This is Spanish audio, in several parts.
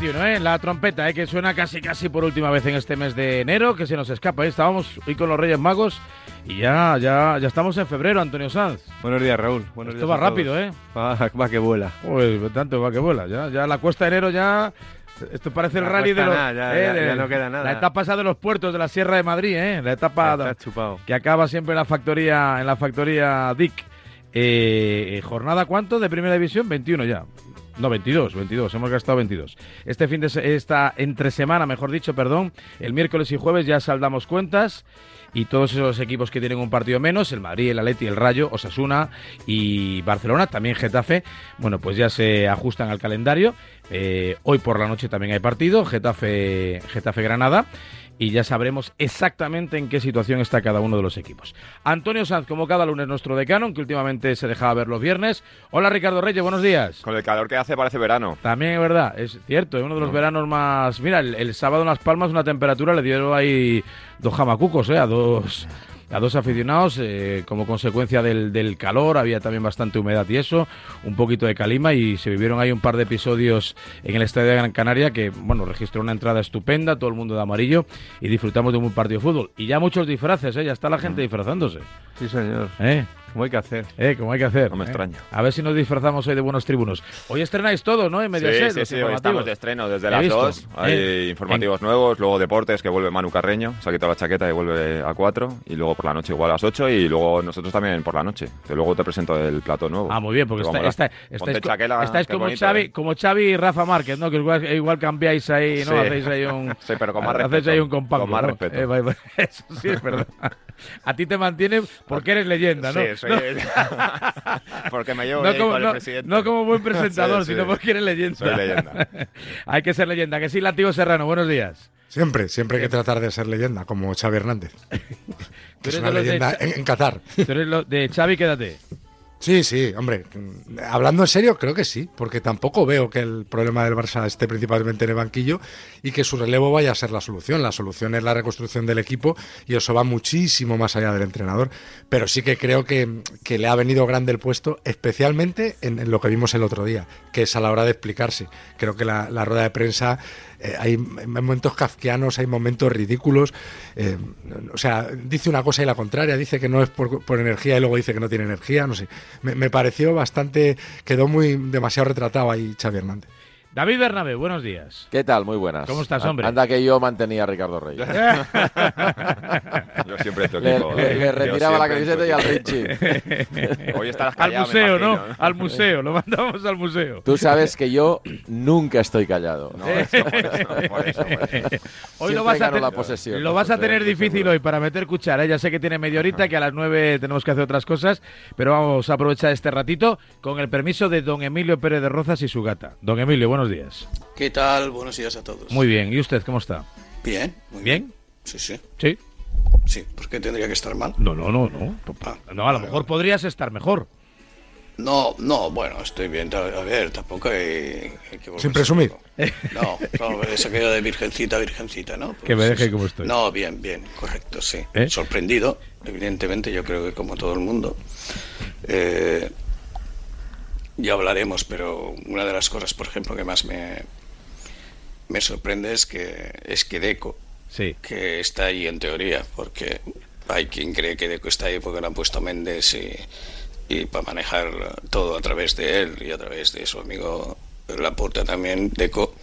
Y 21, ¿eh? La trompeta, ¿eh? Que suena casi, casi por última vez en este mes de enero, que se nos escapa, ¿eh? Estábamos hoy con los Reyes Magos y ya, ya, ya estamos en febrero, Antonio Sanz. Buenos días, Raúl. Buenos Esto días va a rápido, todos. ¿eh? Va, va que vuela. Pues tanto va que vuela. Ya, ya la cuesta de enero ya... Esto parece el La rally de los... nada, ya- eh, ya- de- ya no queda nada. La etapa esa de los puertos de la Sierra de Madrid, ¿eh? La etapa Está chupado. que acaba siempre en la factoría, en la factoría Dick. Eh, ¿Jornada cuánto de primera división? 21 ya. No, 22, 22, hemos gastado 22. Este fin de esta entre semana, mejor dicho, perdón, el miércoles y jueves ya saldamos cuentas y todos esos equipos que tienen un partido menos, el Madrid, el Atleti, el Rayo, Osasuna y Barcelona, también Getafe, bueno, pues ya se ajustan al calendario. Eh, hoy por la noche también hay partido, Getafe, Getafe Granada y ya sabremos exactamente en qué situación está cada uno de los equipos. Antonio Sanz, como cada lunes, nuestro decano, aunque últimamente se dejaba ver los viernes. Hola Ricardo Reyes, buenos días. Con el calor que hace parece verano. También es verdad, es cierto, es uno de los veranos más... Mira, el, el sábado en Las Palmas una temperatura le dieron ahí dos jamacucos, ¿eh? A dos... A dos aficionados, eh, como consecuencia del, del calor, había también bastante humedad y eso, un poquito de calima y se vivieron ahí un par de episodios en el Estadio de Gran Canaria que, bueno, registró una entrada estupenda, todo el mundo de amarillo y disfrutamos de un buen partido de fútbol. Y ya muchos disfraces, ¿eh? Ya está la gente disfrazándose. Sí, señor. ¿Eh? Como hay que hacer. Eh, como hay que hacer. No me ¿eh? extraña. A ver si nos disfrazamos hoy de buenos tribunos. Hoy estrenáis todo, ¿no? En Mediaset, sí, sí, sí, hoy estamos de estreno desde las. 2. Hay Eh, informativos nuevos, luego deportes que vuelve Manu Carreño, se ha quitado la chaqueta y vuelve a 4. Y luego por la noche igual a las 8 y luego nosotros también por la noche. Que luego te presento el plato nuevo. Ah, muy bien, porque Que está, está- estáis, chaquela, estáis como, bonito, Xavi, ¿eh? como Xavi y Rafa Márquez, ¿no? Que igual, igual cambiáis ahí, ¿no? Sí. Hacéis ahí un... Sí, pero con más hacéis respeto. ahí un compacto, Con más ¿no? respeto. Eh, eso sí es verdad. A ti te mantienen porque eres leyenda, ¿no? Sí, soy- No- Porque me llevo no bien como, con el no- presidente. no como buen presentador, Sí, sí. sino porque eres leyenda. Soy leyenda. Hay que ser leyenda. Que sí, Latigo Serrano, buenos días. Siempre, siempre hay que tratar de ser leyenda, como Xavi Hernández. Que es una de de leyenda Xa- en, en Qatar. Tú eres lo- de Xavi, quédate. Sí, sí, hombre. Hablando en serio, creo que sí, porque tampoco veo que el problema del Barça esté principalmente en el banquillo y que su relevo vaya a ser la solución. La solución es la reconstrucción del equipo y eso va muchísimo más allá del entrenador. Pero sí que creo que, que le ha venido grande el puesto, especialmente en, lo que vimos el otro día, que es a la hora de explicarse. Creo que la rueda de prensa eh, hay momentos kafkianos, hay momentos ridículos. eh, o sea, dice una cosa y la contraria, dice que no es por, por energía y luego dice que no tiene energía, no sé. Me, me pareció bastante, quedó muy demasiado retratado ahí Xavi Hernández. David Bernabé, buenos días. ¿Qué tal? Muy buenas. ¿Cómo estás, hombre? Anda que yo mantenía a Ricardo Reyes. Yo siempre tu Le, le- ¿eh? le retiraba la camiseta y al. Richie. Hoy estarás Al callado, me museo, ¿no? imagino, Al museo, lo mandamos al museo. Tú sabes que yo nunca estoy callado. No, eso, por eso, por eso, por eso. Hoy lo vas, a gano ten- la posesión. lo vas a Estoy tener difícil seguro. hoy para meter cuchara. ¿eh? Ya sé que tiene media horita, que a las nueve tenemos que hacer otras cosas, pero vamos a aprovechar este ratito con el permiso de don Emilio Pérez de Rozas y su gata. Don Emilio, buenos días. ¿Qué tal? Buenos días a todos. Muy bien. ¿Y usted cómo está? bien. Muy ¿Bien? Sí, sí. Sí. Sí, ¿por qué tendría que estar mal? No, no, no, no. Ah, No, a lo mejor podrías estar mejor. No, no, bueno, estoy bien. A ver, tampoco hay, hay que Sin presumir. No, no, es aquello de virgencita, virgencita, ¿no? Pues Que me deje sí. como estoy. No, bien, bien, correcto, sí. ¿Eh? Sorprendido, evidentemente, yo creo que como todo el mundo. Eh, ya hablaremos, pero una de las cosas, por ejemplo, que más me, me sorprende es que, es que Deco, Sí. que está ahí en teoría, porque hay quien cree que Deco está ahí porque lo han puesto Méndez y, y para manejar todo a través de él y a través de su amigo Laporta también, Deco,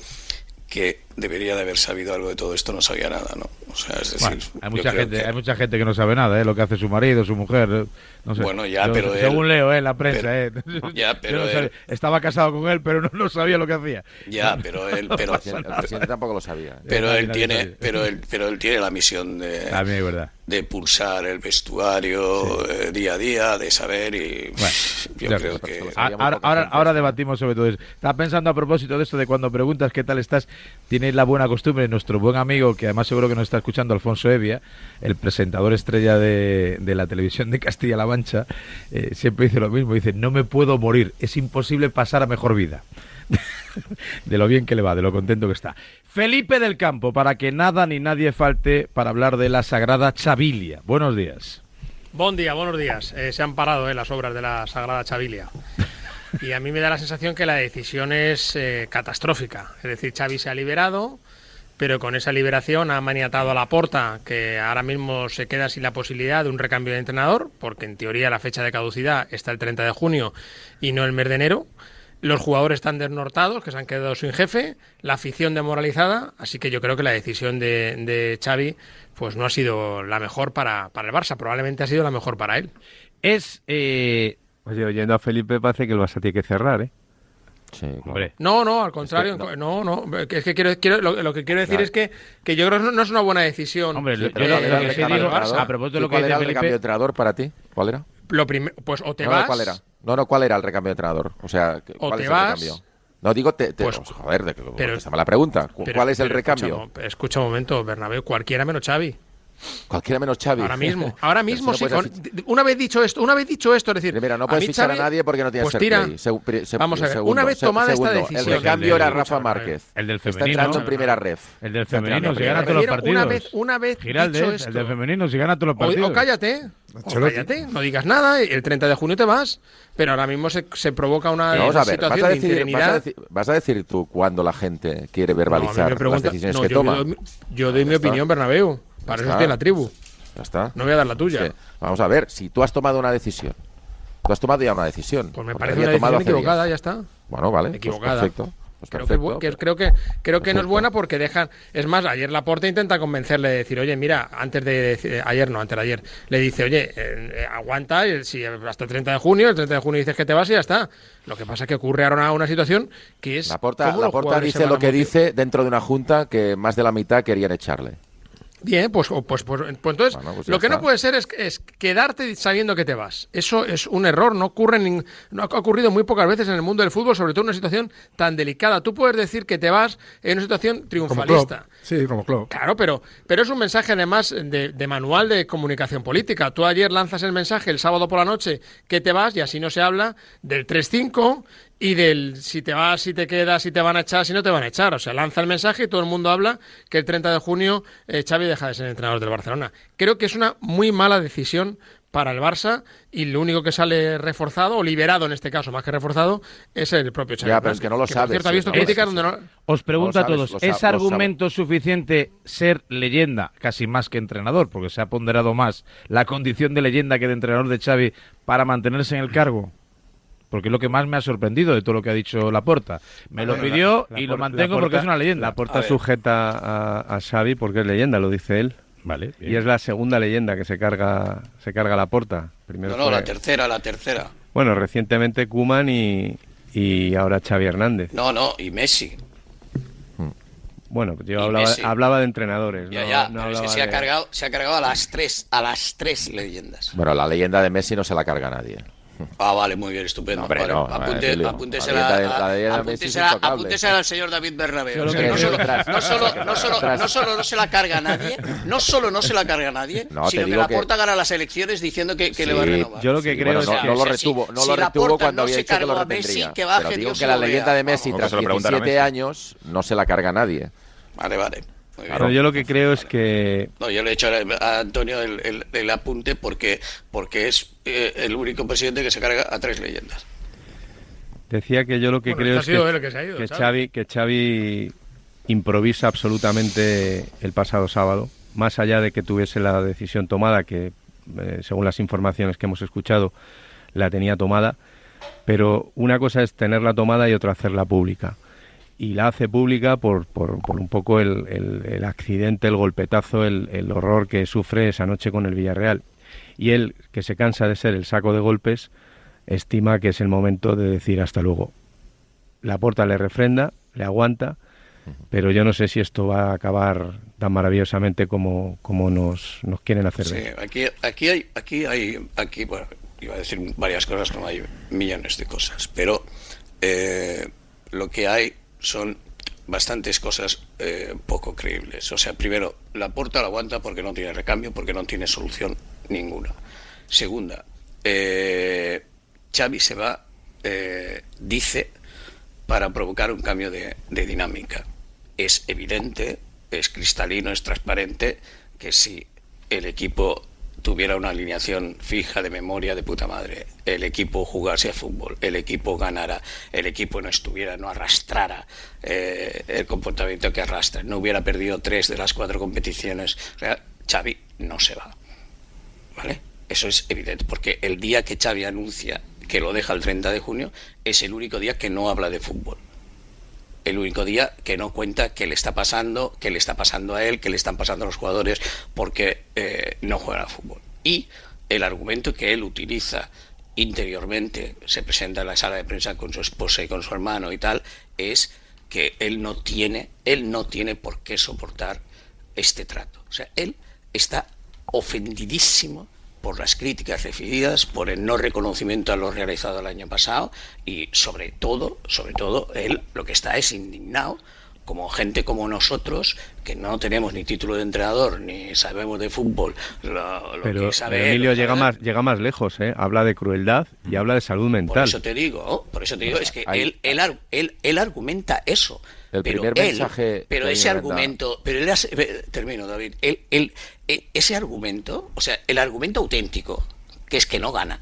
que debería de haber sabido algo de todo esto, no sabía nada, ¿no? O sea, es decir, Bueno, hay mucha gente, que- hay mucha gente que no sabe nada, ¿eh? Lo que hace su marido, su mujer, eh, no sé. Bueno, ya, Yo, pero según él- leo, ¿eh? En la prensa, pero- ¿eh? Ya, pero no él- sabía- estaba casado con él, pero no, no sabía lo que hacía. Ya, pero él, pero, El presidente tampoco lo sabía. pero Nadie- él tiene, sabía. pero él, pero él tiene la misión de, También es verdad. de pulsar el vestuario eh, día a día, de saber y Bueno, yo creo que Ah, Ahora, ahora, debatimos sobre todo eso. Estaba pensando a propósito de esto de cuando preguntas qué tal estás, la buena costumbre, nuestro buen amigo, que además seguro que nos está escuchando, Alfonso Evia, el presentador estrella de, de la televisión de Castilla-La Mancha, eh, siempre dice lo mismo, dice, no me puedo morir, es imposible pasar a mejor vida. de lo bien que le va, de lo contento que está. Felipe del Campo, para que nada ni nadie falte para hablar de la Sagrada Chavilia. Buenos días. Buen día, buenos días. Eh, se han parado eh, las obras de la Sagrada Chavilia. Y a mí me da la sensación que la decisión es eh, catastrófica. Es decir, Xavi se ha liberado, pero con esa liberación ha maniatado a la porta, que ahora mismo se queda sin la posibilidad de un recambio de entrenador, porque en teoría la fecha de caducidad está el 30 de junio y no el mes de enero. Los jugadores están desnortados, que se han quedado sin jefe, la afición demoralizada, así que yo creo que la decisión de, de Xavi pues no ha sido la mejor para, para el Barça, probablemente ha sido la mejor para él. Es... eh, Oye, oyendo a Felipe parece que el Barça tiene que cerrar, ¿eh? Sí, claro. No, no, al contrario, no. no, no, es que quiero, quiero- lo, lo que quiero decir Claro. es que, que yo creo que no, no es una buena decisión. Hombre, Sí, yo lo- ¿cuál lo que sí digo, de entrenador? a propósito de lo ¿Y que ¿Cuál dice era el Felipe, recambio de entrenador para ti? ¿Cuál era? Lo primero, pues o te no, vas, no, ¿cuál era? No, no, ¿cuál era el recambio de entrenador? O sea, O ¿cuál te es vas, el recambio? No, digo, te, te- pues, joder, de, pero- pero, la pregunta. ¿Cu- pero- ¿Cuál es el pero escucha recambio? mo- Escucha un momento, Bernabéu, cualquiera menos Xavi. Cualquiera menos Xavi. Ahora mismo, ahora mismo, si sí. no con- puedes fichar- una vez dicho esto, una vez dicho esto, es decir, Primero, no a puedes mí fichar Xavi- a nadie porque no tienes pues tira, play. Se- se- Vamos a ver, segundo, una vez se- tomada esta segundo, decisión- El recambio El del- era Rafa. Márquez. El del Está femenino. entrando en primera ref. El del femenino, en si gana todos los Refiero, una partidos. vez- una vez dicho el del femenino, si gana todos los partidos. o cállate, o cállate, no digas nada, el 30 de junio te vas, pero ahora mismo se, se provoca una Pero Vamos a ver, vas situación a, de decir, vas, a decir, vas a decir tú cuando la gente quiere No, a verbalizar pregunta- las decisiones no, que yo toma. doy mi- Yo doy mi opinión, Bernabéu. Para eso estoy en la tribu. Ya está. No voy a dar la tuya. Vamos a ver, si tú has tomado una decisión, tú has tomado ya una decisión. Pues me parece una decisión equivocada, días. ya está. Bueno, vale. pues Equivocada. perfecto. Pues Creo que, perfecto. bu- que- creo que, creo que no es buena porque dejan. Es más, ayer Laporte intenta convencerle de decir, oye, mira, antes de. decir- ayer no, antes de ayer. Le dice, oye, eh, eh, aguanta, si hasta el 30 de junio, el 30 de junio dices que te vas y ya está. Lo que pasa es que ocurre ahora una situación que es. La porta, cómo la los porta jugadores se dice lo que dice dentro de una junta que más de la mitad querían echarle. Bien, pues, pues, pues, pues entonces Bueno, pues lo que no puede ser es, es quedarte sabiendo que te vas. Eso es un error, no ocurre nin- no ha ocurrido muy pocas veces en el mundo del fútbol, sobre todo en una situación tan delicada. Tú puedes decir que te vas en una situación triunfalista. Sí, como Klopp. Claro, pero, pero es un mensaje además de, de manual de comunicación política. Tú ayer lanzas el mensaje el sábado por la noche que te vas y así no se habla del 3-5 y del si te vas, si te quedas, si te van a echar, si no te van a echar. O sea, lanza el mensaje y todo el mundo habla que el 30 de junio eh, Xavi deja de ser entrenador del Barcelona. Creo que es una muy mala decisión para el Barça y lo único que sale reforzado o liberado en este caso, más que reforzado, es el propio Xavi. Ya, pero es que no lo sabes, cierto, ha sí, visto no lo críticas sabes, donde no... Os pregunto a todos, ¿es argumento suficiente ser leyenda, casi más que entrenador, porque se ha ponderado más la condición de leyenda que de entrenador de Xavi para mantenerse en el cargo? Porque es lo que más me ha sorprendido de todo lo que ha dicho Laporta. Me lo pidió la- y la lo mantengo porque es una leyenda. La porta A ver. sujeta a, a Xavi porque es leyenda, lo dice él. Vale. Y es la segunda leyenda que se carga se carga la porta. Primero No, no, fue- la tercera, la tercera. Bueno, recientemente Kuman y, y ahora Xavi Hernández. No, no, y Messi. Bueno, yo Y hablaba, de entrenadores. Ya, no- ya, no pero es que se ha, cargado, se ha cargado a las tres, a las tres leyendas. Bueno, la leyenda de Messi no se la carga nadie. Ah, vale, muy bien, estupendo. No, hombre, no, apunte- Emilio. apúntesela, La apúntesela- apúntesela al señor David que no, solo, no, solo, no, solo, no solo no se la carga a nadie, no solo no se la carga a nadie, No, sino que la porta gana las elecciones diciendo que, que le Sí, va a renovar. yo lo que Sí, creo bueno, es no, que- no lo retuvo, si- no si lo la retuvo Porta cuando no había se dicho que lo cargó a Messi, retendría. que baje Pero digo Dios que la leyenda de Messi tras que se lo pregunten a 17 Messi. años no se la carga a nadie. Vale, vale. Pero yo lo que creo es que No, yo le he hecho a Antonio el, el- el apunte porque, porque es eh, el único presidente que se carga a tres leyendas. decía que yo lo que Bueno, creo este es que, que se ha ido, que Xavi. Xavi, que Xavi improvisa absolutamente el pasado sábado, más allá de que tuviese la decisión tomada, que eh, según las informaciones que hemos escuchado la tenía tomada, pero una cosa es tenerla tomada y otra hacerla pública. Y la hace pública por, por, por un poco el, el- el accidente, el golpetazo, el, el horror que sufre esa noche con el Villarreal. Y él, que se cansa de ser el saco de golpes, estima que es el momento de decir hasta luego. La puerta le refrenda, le aguanta, pero yo no sé si esto va a acabar tan maravillosamente como, como nos, nos quieren hacer Sí, ver. aquí, aquí hay, aquí hay, aquí, bueno, iba a decir varias cosas, no hay millones de cosas, pero eh, lo que hay son bastantes cosas eh, poco creíbles. O sea, primero, la puerta la aguanta porque no tiene recambio, porque no tiene solución ninguna. Segunda, eh, Xavi se va, eh, dice, para provocar un cambio de, de dinámica. Es evidente, es cristalino, es transparente que si el equipo tuviera una alineación fija de memoria de puta madre, el equipo jugase a fútbol, el equipo ganara, el equipo no estuviera, no arrastrara eh, el comportamiento que arrastra, no hubiera perdido tres de las cuatro competiciones, o sea, Xavi no se va. ¿Vale? Eso es evidente, porque el día que Xavi anuncia que lo deja el 30 de junio es el único día que no habla de fútbol. El único día que no cuenta qué le está pasando, qué le está pasando a él, qué le están pasando a los jugadores, porque eh, no juegan a fútbol. Y el argumento que él utiliza interiormente, se presenta en la sala de prensa con su esposa y con su hermano y tal, es que él no tiene, él no tiene por qué soportar este trato. O sea, él está ofendidísimo por las críticas recibidas, por el no reconocimiento a lo realizado el año pasado y sobre todo, sobre todo, él lo que está es indignado como gente como nosotros que no tenemos ni título de entrenador ni sabemos de fútbol lo, lo Pero que sabe pero él, Emilio lo llega más, llega más lejos, ¿eh? habla de crueldad y habla de salud por mental. eso te digo, por eso te digo, es que él, él, él, él argumenta eso. El pero primer él- mensaje Pero ese argumento, pero él hace- eh, termino, David, él, él- eh, ese argumento, o sea, el argumento auténtico, que es que no gana,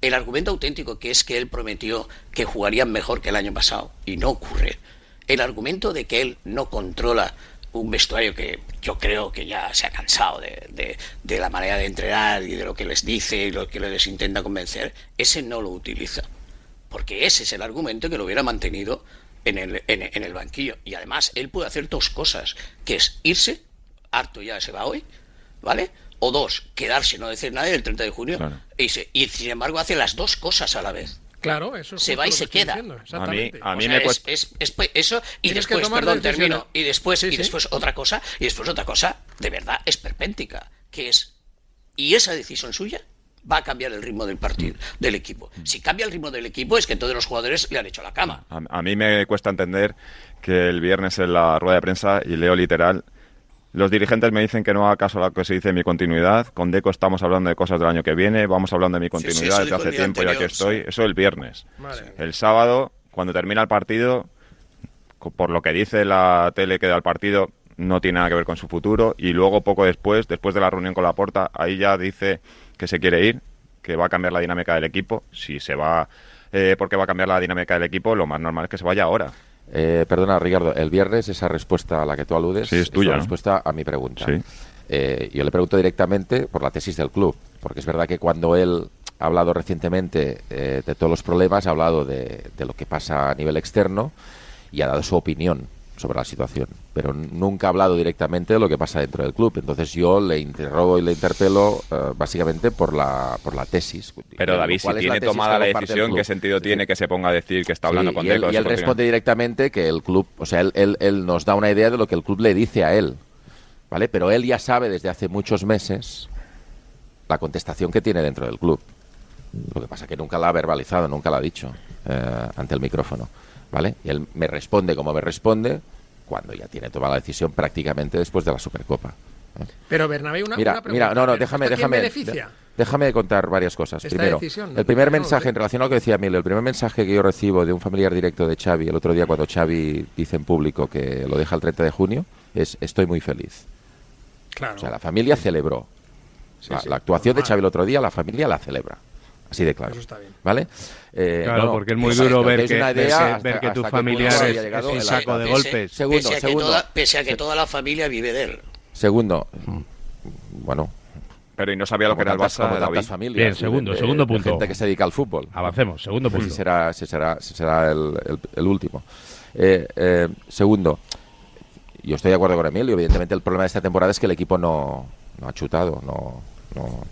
el argumento auténtico que es que él prometió que jugarían mejor que el año pasado y no ocurre. El argumento de que él no controla un vestuario que yo creo que ya se ha cansado de, de- de la manera de entrenar y de lo que les dice y lo que les intenta convencer, ese no lo utiliza. Porque ese es el argumento que lo hubiera mantenido en el, en, en el banquillo. Y además, él puede hacer dos cosas, que es irse, harto ya se va hoy, ¿vale? O dos, quedarse, no decir nada el 30 de junio, Claro. e irse. Y sin embargo hace las dos cosas a la vez. Claro, eso es Se va y lo que se queda. diciendo, A mí, exactamente. a O mí sea, me es, cuesta. es- es- pues eso y después, perdón, termino. Y después, Sí, y sí. después otra cosa, y después otra cosa, de verdad, esperpéntica, que es, y esa decisión suya va a cambiar el ritmo del partido, del equipo. Si cambia el ritmo del equipo es que todos los jugadores le han hecho la cama. A, a mí me cuesta entender que el viernes en la rueda de prensa, y leo literal, los dirigentes me dicen que no haga caso a lo que se dice de mi continuidad. Con Deco estamos hablando de cosas del año que viene, vamos hablando de mi Sí, sí, continuidad desde hace tiempo ya que anterior, estoy. sí. Eso el viernes. Madre mía. El sábado, cuando termina el partido, por lo que dice la tele que da el partido, no tiene nada que ver con su futuro. Y luego, poco después, después de la reunión con la porta, ahí ya dice que se quiere ir, que va a cambiar la dinámica del equipo. Si se va, eh, porque va a cambiar la dinámica del equipo, lo más normal es que se vaya ahora. Eh, perdona, Ricardo, el viernes esa respuesta a la que tú aludes Sí, es tuya, respuesta a mi pregunta. Sí. Eh, yo le pregunto directamente por la tesis del club, porque es verdad que cuando él ha hablado recientemente eh, de todos los problemas, ha hablado de, de lo que pasa a nivel externo y ha dado su opinión sobre la situación, pero nunca ha hablado directamente de lo que pasa dentro del club. Entonces yo le interrogo y le interpelo eh, básicamente por la, por la tesis. Pero David, si la tiene tomada la decisión. ¿qué sentido Sí. tiene que se ponga a decir que está hablando Sí, con y él, y él responde directamente que el club, o sea, él, él- él nos da una idea de lo que el club le dice a él, ¿vale? Pero él ya sabe desde hace muchos meses la contestación que tiene dentro del club. Lo que pasa es que nunca la ha verbalizado, nunca la ha dicho eh, ante el micrófono. ¿Vale? Y él me responde como me responde cuando ya tiene tomada la decisión prácticamente después de la Supercopa. ¿eh? Pero Bernabéu, una, Mira, una pregunta. mira, no, no, ¿Esto déjame, déjame, beneficia? de- déjame contar varias cosas. Esta Primero, decisión, el primer no, mensaje no. en relación a lo que decía Emilio, el primer mensaje que yo recibo de un familiar directo de Xavi el otro día cuando Xavi dice en público que lo deja el 30 de junio es estoy muy feliz. Claro. O sea, la familia celebró. Sí, la, sí. la actuación de. Xavi el otro día, la familia la celebra. Así de claro. Eso está bien. ¿Vale? Eh, Claro, no, no, porque es muy duro ver que, ver idea que- hasta- ver que tu hasta qué familiar punto es, un el- saco de Pese- golpes. Segundo, pese, a que segundo. toda, pese a que toda la familia vive de él. Segundo, bueno, Pero y no sabía lo que era el Barça, tantas David. familias, Bien, de- segundo, de- segundo de punto. gente que se dedica al fútbol. Avancemos, segundo punto. será, ese será, ese será el, el- el último. Eh, eh, segundo, yo estoy de acuerdo con Emilio. Evidentemente, el problema de esta temporada es que el equipo no, no ha chutado, no, no,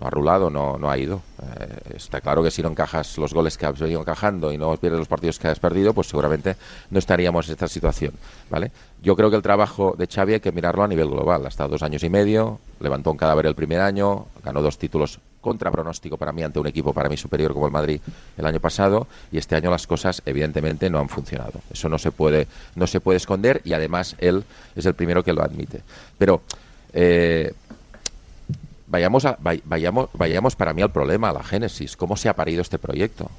no ha rulado, no, no ha ido. Eh, está claro que si no encajas los goles que has venido encajando y no pierdes los partidos que has perdido, pues seguramente no estaríamos en esta situación. ¿vale? Yo creo que el trabajo de Xavi hay que mirarlo a nivel global. Ha estado dos años y medio, levantó un cadáver el primer año, ganó dos títulos contra pronóstico para mí ante un equipo para mí superior como el Madrid el año pasado y este año las cosas evidentemente no han funcionado. Eso no se puede no se puede esconder y además él es el primero que lo admite. Pero eh, vayamos, a- vay- vayamos, vayamos para mí al problema, a la génesis, cómo se ha parido este proyecto.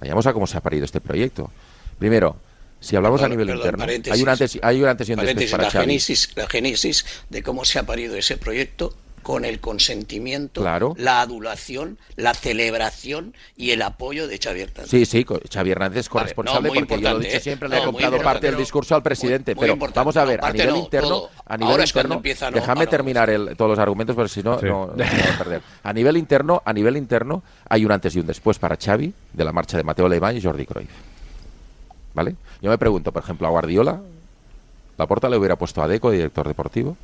Vayamos a cómo se ha parido este proyecto. Primero, si hablamos Perdón, a nivel perdón, interno, hay un antes, hay un antes y un después Paréntesis, para la, génesis, la génesis de cómo se ha parido ese proyecto con el consentimiento, Claro. la adulación, la celebración y el apoyo de Xavi Hernández. Sí, sí, Xavi Hernández es Vale, corresponsable no, muy porque yo lo he dicho ¿eh? siempre, No, le he comprado parte del discurso al presidente, muy- muy pero importante. vamos a ver, No, a nivel no, interno, a nivel Ahora es cuando interno, empieza, no, déjame terminar el- todos los argumentos porque si no, Sí. no, voy a perder. A nivel interno, a nivel interno, hay un antes y un después para Xavi de la marcha de Mateo Alemán y Jordi Cruyff. ¿Vale? Yo me pregunto, por ejemplo, a Guardiola, ¿la porta le hubiera puesto a Deco, director deportivo?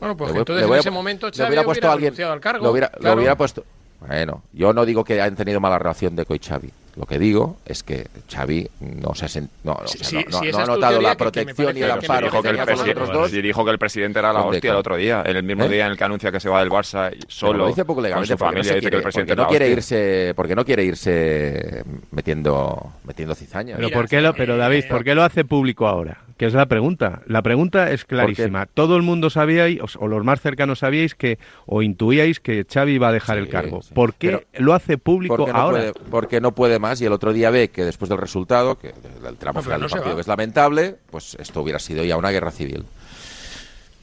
Bueno, pues voy- entonces en a- ese momento Xavi hubiera puesto alguien- renunciado al cargo. Lo hubiera, lo claro. hubiera puesto. Bueno, yo no digo que hayan tenido mala relación Deco y Xavi. Lo que digo es que Xavi no se ha, sen- no, o Sí, sea, sí, no- sí, no- esa no ha es tu notado la que- que me protección y el amparo Dijo que, el tenía parece con que los presi- otros dos. sí, dijo que el presidente era la hostia Deco. el otro día, en el mismo ¿Eh? día en el que anuncia que se va del Barça Pero solo lo dice poco con legalmente porque no, dice que quiere, el presidente porque no es la quiere hostia. irse porque no quiere irse metiendo metiendo cizaña Pero, Mira, ¿por qué lo, pero eh, David, ¿por qué lo hace público ahora? Que es la pregunta. La pregunta es clarísima. Todo el mundo sabíais, o, o los más cercanos sabíais que, o intuíais que Xavi iba a dejar Sí, el cargo. sí. ¿Por qué Pero- lo hace público porque no, ahora? puede, porque no puede más y el otro día ve que después del resultado, que del tramo No, final no del partido que es lamentable, pues esto hubiera sido ya una guerra civil.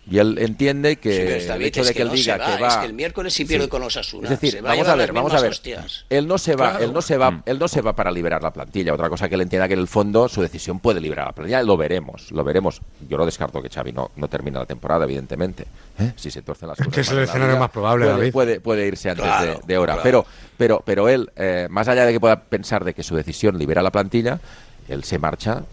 Y él entiende que Sí, el hecho de que que él no se diga va, que va es que el miércoles sí pierde Sí. con los Asuna. Es decir, se va a vamos a ver, vamos a ver. hostias. Él no se va, Claro. él no se va, Mm. él no se va para liberar la plantilla. Otra cosa que él entienda que en el fondo su decisión puede liberar la plantilla. Lo veremos, lo veremos. Yo no descarto que Xavi no, no termine la temporada, evidentemente. ¿eh? Si se tuercen las cosas. Que es el escenario más probable, puede, David. Puede, puede irse antes Claro, de, de hora. claro. Pero, pero, pero él, eh, más allá de que pueda pensar de que su decisión libera la plantilla, él se marcha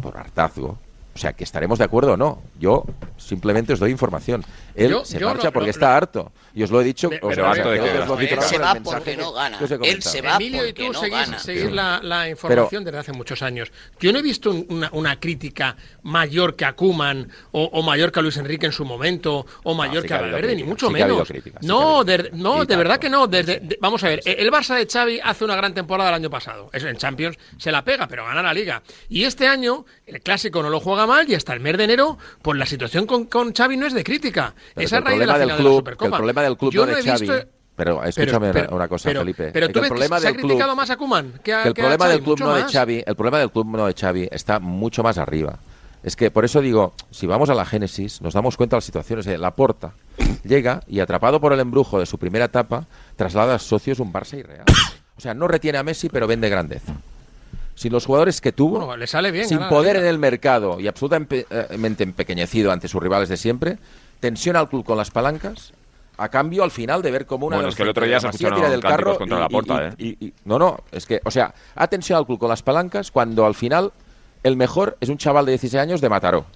por hartazgo. O sea, que estaremos de acuerdo o no. Yo simplemente os doy información. Él Yo- se yo marcha porque está harto. Y os lo he dicho. Pero os harto de os he Él se va porque que- no gana. que Él se va Emilio y porque tú no seguís, la, la información desde hace muchos años. Yo no he visto un- una, una crítica mayor que a Kuman o, o mayor que a Luis Enrique en su momento o mayor sí que a que habido Valverde, ni mucho sí que menos. sí que no, de, no, de verdad que no. Desde, de- vamos a ver, el Barça de Xavi hace una gran temporada el año pasado. Eso en Champions se la pega, pero gana la Liga. Y este año el Clásico no lo juega mal y hasta el mes de enero, pues la situación con, con Xavi no es de crítica. Pero es a raíz de la problema del final de la club, Supercopa. el problema del club Yo no de he Xavi. visto- Pero escúchame pero- una cosa, pero- Felipe. Pero tú el problema se ha del club, criticado más a Kuman que a, que el que a problema Xavi, del club no de. Xavi, el problema del club no de Xavi está mucho más arriba. Es que por eso digo, si vamos a la génesis, nos damos cuenta de las situaciones. La Porta llega y atrapado por el embrujo de su primera etapa, traslada a socios un Barça irreal. O sea, no retiene a Messi, pero vende grandeza. Sin los jugadores que tuvo, Bueno, le sale bien. sin ganar poder Liga. en el mercado y absolutamente empequeñecido ante sus rivales de siempre, tensiona al club con las palancas. A cambio, al final, de ver cómo una Bueno, de es que el otro día se escucharon tira del carro contra y- la y- y- ¿eh? y- y- no, no, es que, o sea, ha tensionado al club con las palancas cuando al final el mejor es un chaval de 16 años de Mataró,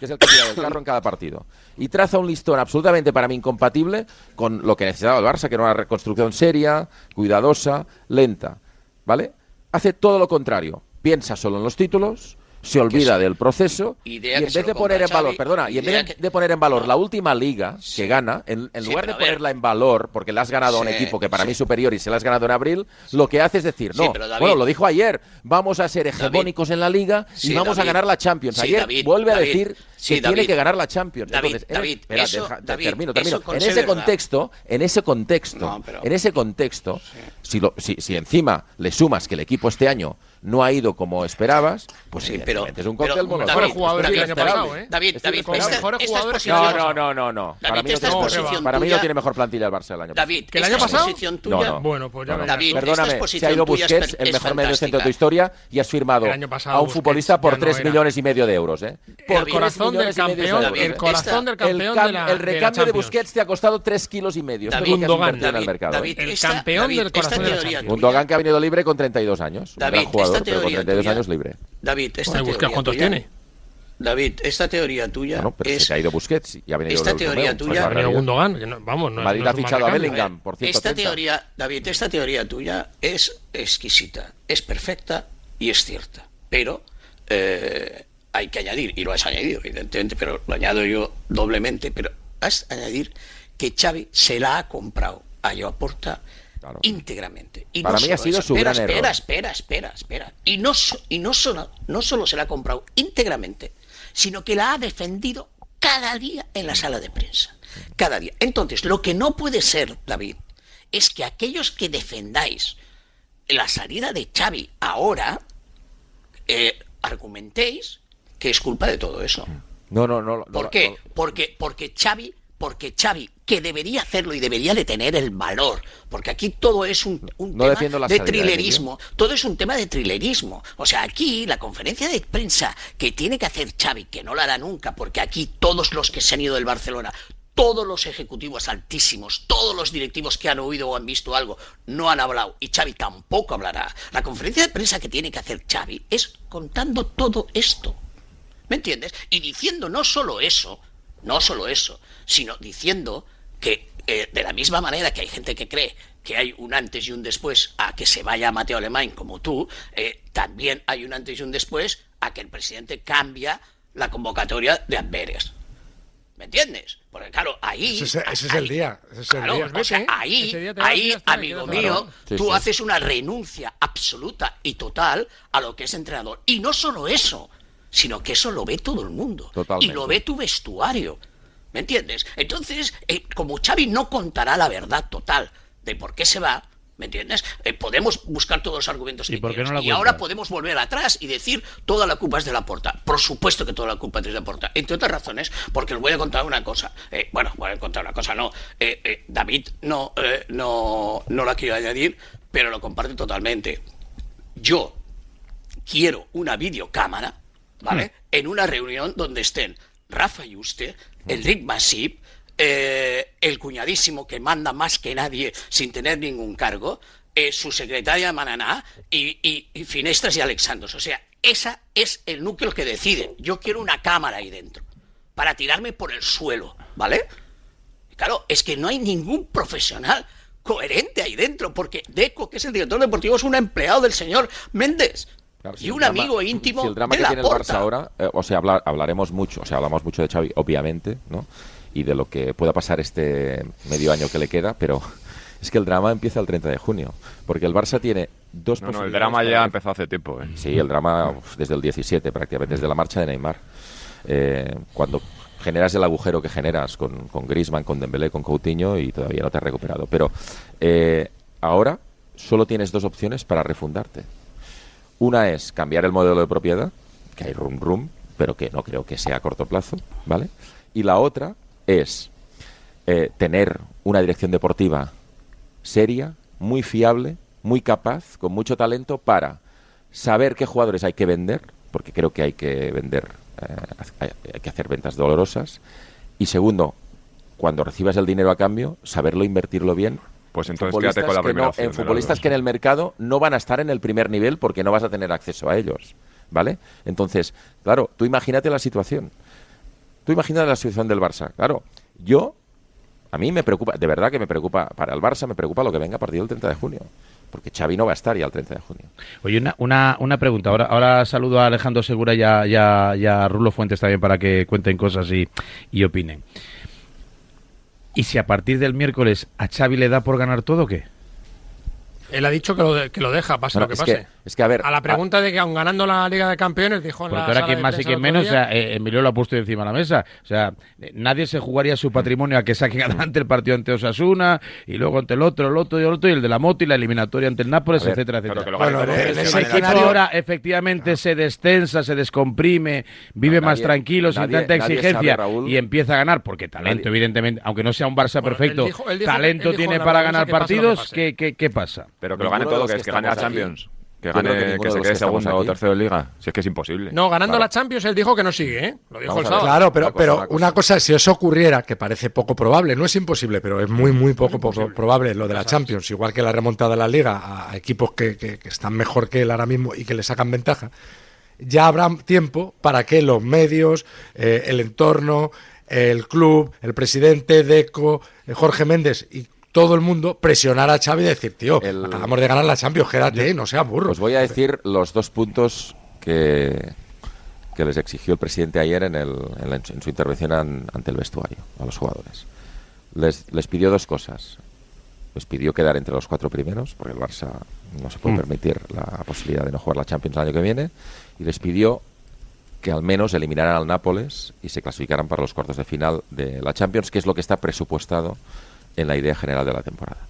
que es el que tira del carro en cada partido. Y traza un listón absolutamente para mí incompatible con lo que necesitaba el Barça, que era una reconstrucción seria, cuidadosa, lenta. ¿Vale? Hace todo lo contrario. Piensa solo en los títulos, se olvida del proceso Idea y en vez de poner en valor, perdona, y en vez que- de poner en valor la última liga Sí. que gana, en, en Sí, lugar de ponerla en valor, porque la has ganado a un equipo que para mí es superior y se la has ganado en abril, lo que hace es decir, no, David- bueno, lo dijo ayer, vamos a ser hegemónicos en la liga y vamos a ganar la Champions. Ayer vuelve a decir que tiene que ganar la Champions. David, Entonces, en- David, espera, eso- deja- David, termino, termino. En ese verdad. contexto, en ese contexto, No, pero- en ese contexto, si, lo, si, si encima le sumas que el equipo este año no ha ido como esperabas, pues Sí, pero- es un pero, cóctel mejores Esto jugadores es que el año inesperable. pasado, ¿eh? David, Esto es David, con inesperable. esta, mejores esta jugadores que exposición- el No, año no, no, no, no. David, Para mí, no esta tiene para mí no tuya- tiene mejor plantilla el Barça el año pasado. David, ¿Que el año pasado? exposición No, tuya- no. Bueno, pues ya No, no. verás. David, Perdóname, se ha ido tuya Busquets, el mejor medio centro de tu historia, y has firmado pasado a un futbolista por ya no 3 era. millones y medio de euros, ¿eh? Por corazón del millones y medio de campeón, David, el ¿eh? corazón del El, campeón cam- de la el recambio de. Busquets te ha costado 3 kilos y medio. David, Gundogan, el David, mercado. ¿eh? David, El campeón David, del corazón esta de la teoría Champions. tuya- Gundogan que ha venido libre con 32 años. Un David, jugador, esta pero con teoría 32 tuya- años libre. David, esta Busquets, teoría ¿cuántos tuya- tiene? David, esta teoría tuya Bueno, pero es se ha ido Busquets y ha venido esta teoría Romeo, tuya- pues, Ha venido barbaridad. Gundogan, que no- vamos, no Madrid no ha fichado a. Bellingham por Esta 130. teoría, David, esta teoría tuya es exquisita, es perfecta y es cierta. Pero eh, hay que añadir, y lo has añadido, evidentemente, pero lo añado yo doblemente, pero has añadir que Xavi se la ha comprado a Joao Porta Claro. íntegramente. Y Para no mí ha sido eso, su espera, gran espera, error. espera, espera, espera. Y no, y no solo, no solo se la ha comprado íntegramente, sino que la ha defendido cada día en la sala de prensa. Cada día. Entonces, lo que no puede ser, David, es que aquellos que defendáis la salida de Xavi ahora, eh, argumentéis que es culpa de todo eso. No, no, no. no, ¿Por no, qué? no. Porque, porque Xavi, porque Xavi, que debería hacerlo y debería de tener el valor, porque aquí todo es un, un No tema la de trilerismo, todo es un tema de trilerismo. O sea, aquí la conferencia de prensa que tiene que hacer Xavi, que no la hará nunca, porque aquí todos los que se han ido del Barcelona, todos los ejecutivos altísimos, todos los directivos que han oído o han visto algo, no han hablado y Xavi tampoco hablará. La conferencia de prensa que tiene que hacer Xavi es contando todo esto. ¿Me entiendes? Y diciendo no solo eso, no solo eso, sino diciendo que eh, de la misma manera que hay gente que cree que hay un antes y un después a que se vaya Mateo Alemán como tú, eh, también hay un antes y un después a que el presidente cambia la convocatoria de Amberes. ¿Me entiendes? Porque claro, ahí... Ese es- ese es el ahí- día, ese es el claro, día. o sea, Vete, ahí, día ahí, amigo mío, claro. Sí, tú sí. haces una renuncia absoluta y total a lo que es entrenador. Y no solo eso, sino que eso lo ve todo el mundo. Totalmente. Y lo ve tu vestuario. ¿Me entiendes? Entonces, eh, como Xavi no contará la verdad total de por qué se va, ¿me entiendes? Eh, podemos buscar todos los argumentos ¿Y que por qué no quieras. la y ahora podemos volver atrás y decir toda la culpa es de la porta. Por supuesto que toda la culpa es de la porta. Entre otras razones, porque os voy a contar una cosa. Eh, bueno, voy a contar una cosa, no. Eh, David no, no, no la quiero añadir, pero lo comparte totalmente. Yo quiero una videocámara, ¿vale? En una reunión donde estén Rafa Yuste, Enric Masip, eh, el cuñadísimo que manda más que nadie sin tener ningún cargo, eh, su secretaria Mananá y, y- Finestras y Alexandros. O sea, esa es el núcleo que decide. Yo quiero una cámara ahí dentro para tirarme por el suelo, ¿vale? Claro, es que no hay ningún profesional coherente ahí dentro, porque Deco, que es el director deportivo, es un empleado del señor Méndez. Claro, si y un drama- amigo íntimo Si el drama de que la tiene el Barça Porta. ahora, eh, o sea, hablar, hablaremos mucho, o sea, hablamos mucho de Xavi, obviamente, ¿no? Y de lo que pueda pasar este medio año que le queda, pero es que el drama empieza el 30 de junio, porque el Barça tiene dos No, no, el drama ya empezó hace tiempo. ¿eh? Sí, el drama uf, desde el 17 prácticamente, desde la marcha de Neymar. Eh, cuando generas el agujero que generas con, con Griezmann, con Dembélé, con Coutinho y todavía no te has recuperado. Pero eh, ahora solo tienes dos opciones para refundarte. Una es cambiar el modelo de propiedad, que hay rum rum, pero que no creo que sea a corto plazo, ¿vale? Y la otra es eh, tener una dirección deportiva seria, muy fiable, muy capaz, con mucho talento para saber qué jugadores hay que vender, porque creo que hay que vender, eh, hay, hay que hacer ventas dolorosas. Y segundo, cuando recibas el dinero a cambio, saberlo invertirlo bien. Pues en entonces quédate con la futbolistas que primera no- opción En las futbolistas que en el mercado no van a estar en el primer nivel porque no vas a tener acceso a ellos. ¿Vale? Entonces, claro, tú imagínate la situación. Tú imagínate la situación del Barça. Claro, yo, a mí me preocupa, de verdad que me preocupa, para el Barça me preocupa lo que venga a partir del 30 de junio. porque Xavi no va a estar ya el 30 de junio. Oye, una, una, una pregunta. Ahora, ahora saludo a Alejandro Segura y a, y a- y a Rulo Fuentes también para que cuenten cosas y, y opinen. ¿Y si a partir del miércoles a Xavi le da por ganar todo qué? Él ha dicho que lo, de- que lo deja, pase Bueno, lo que es pase. que- es que, a ver, la pregunta de que aun ganando la Liga de Campeones, dijo en Porque la ahora sala quien más y quien menos, o sea, eh, Emilio lo ha puesto encima de la mesa. O sea, eh, nadie se jugaría su patrimonio a que saquen adelante el partido ante Osasuna y luego ante el otro, el otro y el otro y el de la Moto y la eliminatoria ante el Nápoles, A ver, etcétera, etcétera. Bueno, El ahora efectivamente se destensa, se descomprime, vive No, más nadie- tranquilo, sin tanta exigencia sabe, Raúl. y empieza a ganar, porque talento, Nadie- evidentemente, aunque no sea un Barça Bueno, él perfecto, dijo- él dijo- talento él dijo tiene para ganar partidos. pase. ¿Qué, qué, qué pasa? Pero que lo Ninguno gane todo, que que es que gane la. Champions. Que gane, que se quede segundo o tercero de liga. Si es que es imposible. No, ganando Claro. la Champions, él dijo que no sigue, ¿eh? Lo dijo Vamos el sábado. Claro, pero, Una cosa, pero una cosa. una cosa, si eso ocurriera, que parece poco probable, no es imposible, pero es muy, muy poco, poco probable lo de la Champions, igual que la remontada de la Liga a, equipos que, que- que están mejor que él ahora mismo y que le sacan ventaja, ya habrá tiempo para que los medios, eh, el entorno, el club, el presidente, Deco, eh, Jorge Méndez y todo el mundo presionar a Xavi y decir, tío, El- acabamos de ganar la Champions, quédate, no seas burro. Os voy a decir los dos puntos que, que les exigió el presidente ayer en, el- en la- en su intervención an- ante el vestuario a los jugadores. Les, les pidió dos cosas. Les pidió quedar entre los cuatro primeros, porque el Barça no se puede Mm. permitir la posibilidad de no jugar la Champions el año que viene. Y les pidió que al menos eliminaran al Nápoles y se clasificaran para los cuartos de final de la Champions, que es lo que está presupuestado en la idea general de la temporada.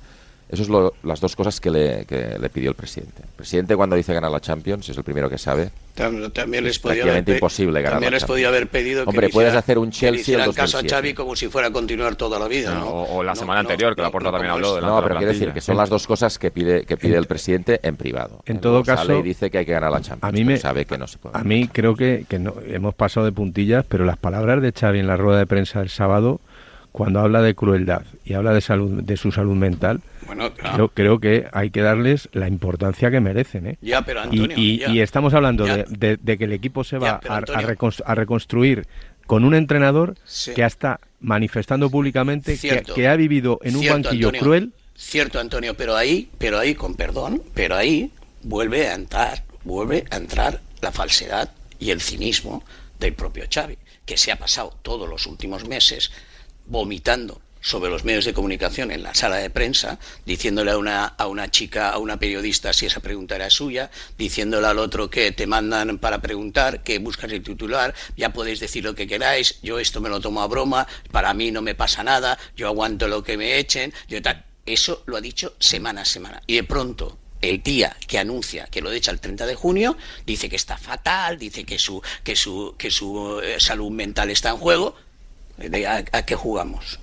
Esas son las dos cosas que le, que le pidió el presidente. El presidente cuando dice ganar la Champions es el primero que sabe. Tam- También les Es podía haber, prácticamente pe- imposible ganar también les podía haber pedido que Hombre, puedes hiciera- hacer un que le Chelsea el hicieran caso a 2007. Xavi como si fuera a continuar toda la vida, ¿no? O, o la No, semana no, anterior, que la Porta no también habló es. de la No, pero quiero decir que son las dos cosas que pide que pide el presidente en privado. En todo sale caso, y dice que hay que ganar la Champions. a mí me- sabe que no se puede. A mí creo que, que no, hemos pasado de puntillas, pero las palabras de Xavi en la rueda de prensa del sábado, cuando habla de crueldad y habla de salud, de su salud mental, Bueno, claro. creo, creo que hay que darles la importancia que merecen. ¿eh? Ya, pero Y, Antonio, y- ya. y estamos hablando de, de- de que el equipo se va a, reconstruir con un entrenador Sí. que está manifestando públicamente que, ha vivido en un Cierto, banquillo Antonio. cruel. Cierto, Antonio, pero ahí, pero ahí, con perdón, pero ahí vuelve a entrar, vuelve a entrar la falsedad y el cinismo del propio Xavi, que se ha pasado todos los últimos meses vomitando sobre los medios de comunicación en la sala de prensa, diciéndole a una, a una chica, a una periodista si esa pregunta era suya, diciéndole al otro que te mandan para preguntar, que buscas el titular, ya podéis decir lo que queráis, yo esto me lo tomo a broma, para mí no me pasa nada, yo aguanto lo que me echen, yo tal. Eso lo ha dicho semana a semana. Y de pronto, el día que anuncia que lo echa el 30 de junio, dice que está fatal, dice que su, que su, que su eh, salud mental está en juego. ¿De ¿A, a qué jugamos?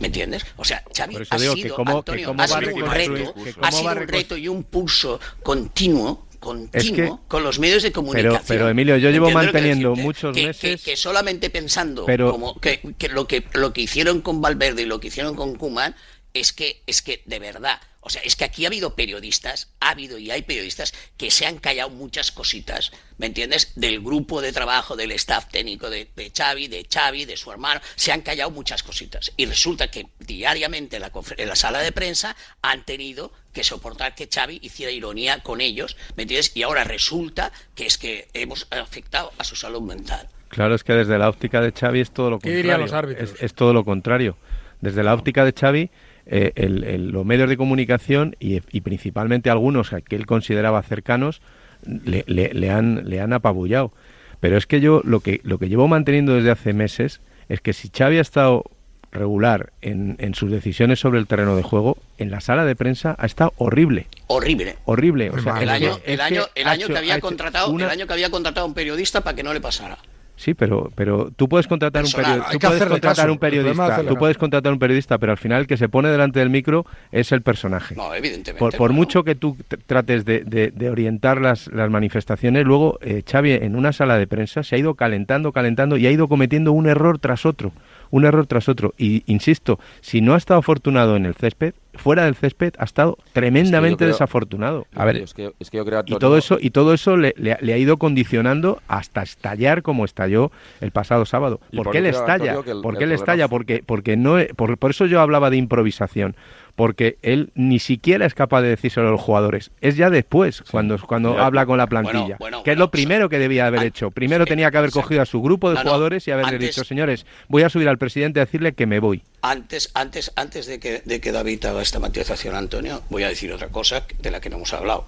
¿Me entiendes? O sea, Xavi ha que sido, que Antonio, cómo ha sido un reto, ha sido un reto y un pulso continuo, continuo, Es que- con los medios de comunicación. pero, Emilio, yo ¿Me llevo que manteniendo muchos Que- meses- Que, solamente pensando Pero- como que, que lo que lo que hicieron con Valverde y lo que hicieron con Kuman es que es que de verdad o sea, es que aquí ha habido periodistas, ha habido y hay periodistas que se han callado muchas cositas, ¿me entiendes? Del grupo de trabajo, del staff técnico de, de Xavi, de Xavi, de su hermano, se han callado muchas cositas. Y resulta que diariamente en la, en la sala de prensa han tenido que soportar que Xavi hiciera ironía con ellos, ¿me entiendes? Y ahora resulta que es que hemos afectado a su salud mental. Claro, es que desde la óptica de Xavi es todo lo ¿Qué contrario. dirían los árbitros? Es, es todo lo contrario. Desde la óptica de Xavi, eh, el- el- los medios de comunicación y, y principalmente algunos que él consideraba cercanos le, le- le han, le han apabullado. Pero es que yo lo que, lo que llevo manteniendo desde hace meses es que si Xavi ha estado regular en, en sus decisiones sobre el terreno de juego, en la sala de prensa ha estado horrible. Horrible. Horrible. O sea. El año, el año, que el año que había contratado, una- el año que había contratado a un periodista para que no le pasara. Sí, pero, pero tú puedes contratar un Personal. periodista, Hay tú puedes contratar caso. un periodista, tú puedes contratar un periodista, pero al final el que se pone delante del micro es el personaje. No, evidentemente. por por no. mucho que tú tr- trates de, de- de orientar las, las manifestaciones, luego eh, Xavi en una sala de prensa se ha ido calentando, calentando y ha ido cometiendo un error tras otro, un error tras otro. Y insisto, si no ha estado afortunado en el césped, fuera del césped ha estado tremendamente creo- desafortunado. A ver, es que, es que yo creo, Y todo eso, y todo eso le, le ha- le ha ido condicionando hasta estallar como estalló el pasado sábado. ¿Por por qué eso le estalla? El- ¿Por qué le estalla? Porque, porque no, por, por eso yo hablaba de improvisación. Porque él ni siquiera es capaz de decírselo a los jugadores. Es ya después, cuando, cuando Ya. habla con la plantilla. bueno, que es lo primero que debía haber hecho. Primero sí, tenía que haber cogido a su grupo de No, no, jugadores y haberle antes- dicho, señores, voy a subir al presidente a decirle que me voy. Antes, antes, antes de que, de que David haga esta matización, Antonio, voy a decir otra cosa de la que no hemos hablado.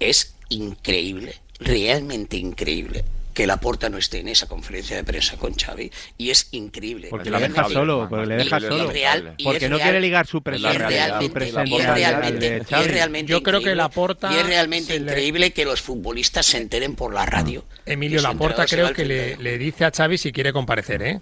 Es increíble, realmente increíble, que Laporta no esté en esa conferencia de prensa con Xavi y es increíble. Porque Realmente- deja solo, porque le deja solo. real- Porque no real- quiere ligar su presencia, realmente- su presencia y es al- realmente- y es Yo creo que increíble- Laporta y es realmente le- increíble que los futbolistas se enteren por la radio. Emilio Laporta creo que le, dice a Xavi si quiere comparecer, ¿eh?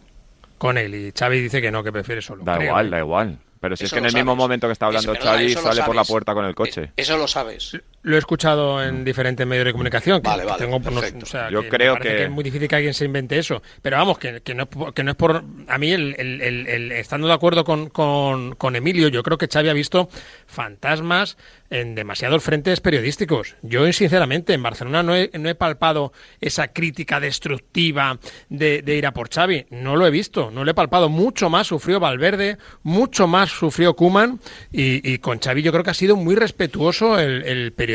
Con él. Y Xavi dice que no, que prefiere solo. Da creo, igual, ¿eh? da igual. Pero si es que en el mismo momento que está hablando Eso, Xavi sale por la puerta con el coche. Eh, Eso lo sabes. Lo he escuchado en diferentes medios de comunicación. que- Vale, que vale, tengo, no- perfecto. o sea, Yo que creo que- es muy difícil que alguien se invente eso. Pero vamos, que, que no, es por, que no es por. A mí, el, el- el- el- estando de acuerdo con, con- con Emilio, yo creo que Xavi ha visto fantasmas en demasiados frentes periodísticos. Yo, sinceramente, en Barcelona no he, no he palpado esa crítica destructiva de, de ir a por Xavi. No lo he visto, no lo he palpado. Mucho más sufrió Valverde, mucho más sufrió Kuman y, y con Xavi yo creo que ha sido muy respetuoso el, el periodismo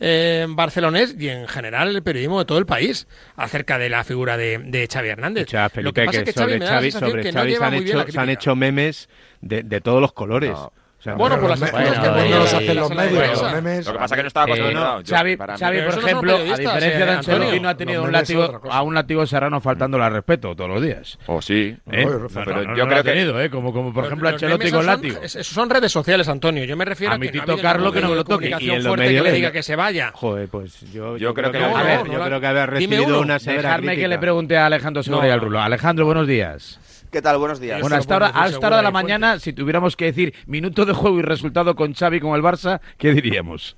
eh, barcelonés y en general el periodismo de todo el país acerca de la figura de, de Xavi Hernández. Escucha, Felipe, lo que pasa que, es que Xavi sobre me da la Xavi, sensación sobre que no Xavi se han hecho, se han hecho memes de, de todos los colores. No. O sea, Bueno, no- por los, las- me- los bueno, los eh, hacen los medios, los memes. Lo que pasa es que no estaba Eh, acostumbrado. Yo- Xavi, Xavi, Pero por eso no son ejemplo, a diferencia eh, de Antonio. Ancelotti, no ha tenido un látigo, a un látigo serrano faltando al respeto todos los días. O sí. ¿eh? No, pero no, yo no lo creo ha que- tenido, ¿eh? como, como por Los- ejemplo Ancelotti con son- látigo. es- Son redes sociales, Antonio. Yo me refiero A a, mi que Tito Carlos que no me lo toque. Y en los fuerte que medios le diga que se vaya. Joder, pues yo, Yo creo que que, no, a ver, no, yo no, creo que haber recibido una severa Dejarme que le pregunte a Alejandro Segura y No, al no. Rulo. Alejandro, buenos días. ¿Qué tal? Buenos días. Bueno, hasta ahora, Segura, hasta hora de la mañana, si tuviéramos que decir minuto de juego y resultado con Xavi con el Barça, ¿qué diríamos?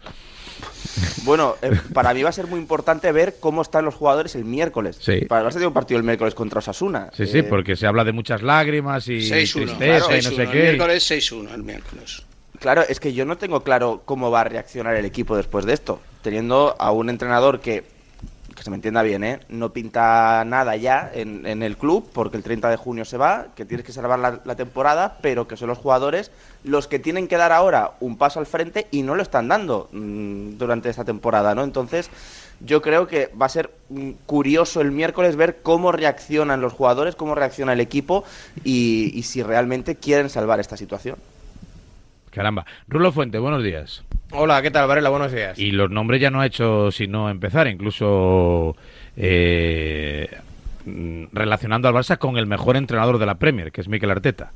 Bueno, eh, para mí va a ser muy importante ver cómo están los jugadores el miércoles. Sí. Para el Barça tiene un partido el miércoles contra Osasuna. Sí, sí, Eh, porque se habla de muchas lágrimas y 6-1. tristeza claro, y no 6-1. sé El qué. miércoles 6-1, el miércoles. Claro, es que yo no tengo claro cómo va a reaccionar el equipo después de esto. Teniendo a un entrenador que, que se me entienda bien, ¿eh? no pinta nada ya en, en el club, porque el 30 de junio se va, que tienes que salvar la, la temporada, pero que son los jugadores los que tienen que dar ahora un paso al frente y no lo están dando mm, durante esta temporada, ¿no? Entonces, yo creo que va a ser mm, curioso el miércoles ver cómo reaccionan los jugadores, cómo reacciona el equipo y, y si realmente quieren salvar esta situación. Caramba. Rulo Fuente, buenos días. Hola, ¿qué tal, Varela? Buenos días. Y los nombres ya no ha hecho sino empezar, incluso eh, mm, relacionando al Barça con el mejor entrenador de la Premier, que es Mikel Arteta.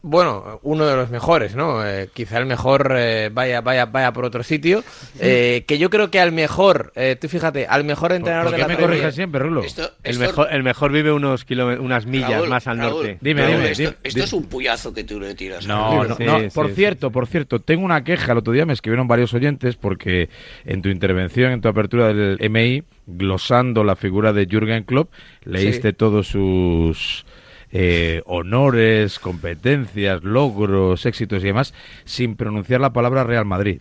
Bueno, uno de los mejores, ¿no? Eh, quizá el mejor eh, vaya, vaya, vaya por otro sitio. Eh, que yo creo que al mejor, eh, tú fíjate, al mejor entrenador ¿Por de qué la me siempre, Rulo? Esto, El mejor, el mejor vive unos kilómetros, unas millas Raúl, más al Raúl, norte. Dime, Raúl, dime, esto, dime, esto dime. es un puyazo que tú le tiras. No, no, Sí, no. sí, por sí, cierto, por cierto, tengo una queja. El otro día me escribieron varios oyentes porque en tu intervención, en tu apertura del MI, glosando la figura de Jürgen Klopp, leíste todos sus eh, honores, competencias, logros, éxitos y demás, sin pronunciar la palabra Real Madrid.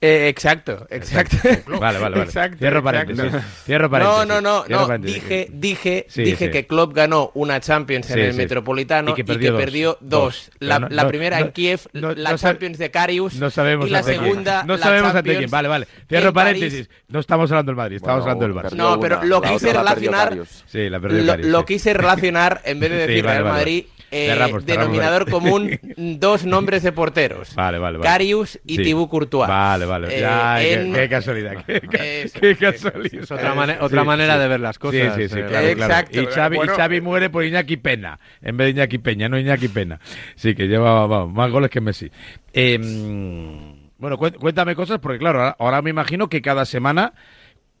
Eh, exacto, exacto. Vale, vale, vale. Exacto, Cierro paréntesis. Cierro No, paréntesis. no, no, no. paréntesis. Dije, dije, Sí, dije sí. que Klopp ganó una Champions Sí, en el sí. Metropolitano Y que perdió dos. perdió Dos. dos. La, no- no- primera no- en Kiev, no- la no Champions de Karius. No sabemos y la segunda. No la sabemos ante Champions quién. Vale, vale. Cierro paréntesis. No estamos hablando del Madrid, estamos Bueno, hablando del Barça. No, pero lo quise relacionar-. Sí, la perdió Lo, Carius, quise relacionar, en vez de decir Real Madrid. Eh, denominador común, dos nombres de porteros. Vale, vale, vale. Karius y Sí. Thibaut Courtois. Vale, vale. Eh, Ya, qué- en- qué, casualidad. Qué, ca- Eso, qué eso, casualidad. Es otra, mane- otra Sí, manera sí. de ver las cosas. sí, sí, eh. claro, claro. Exacto. Y Xavi, y Bueno. Xavi muere por Iñaki Pena, en vez de Iñaki Peña, no Iñaki Pena. Sí, que lleva vamos, más goles que Messi. Eh, bueno, cué- cuéntame cosas, porque claro, ahora me imagino que cada semana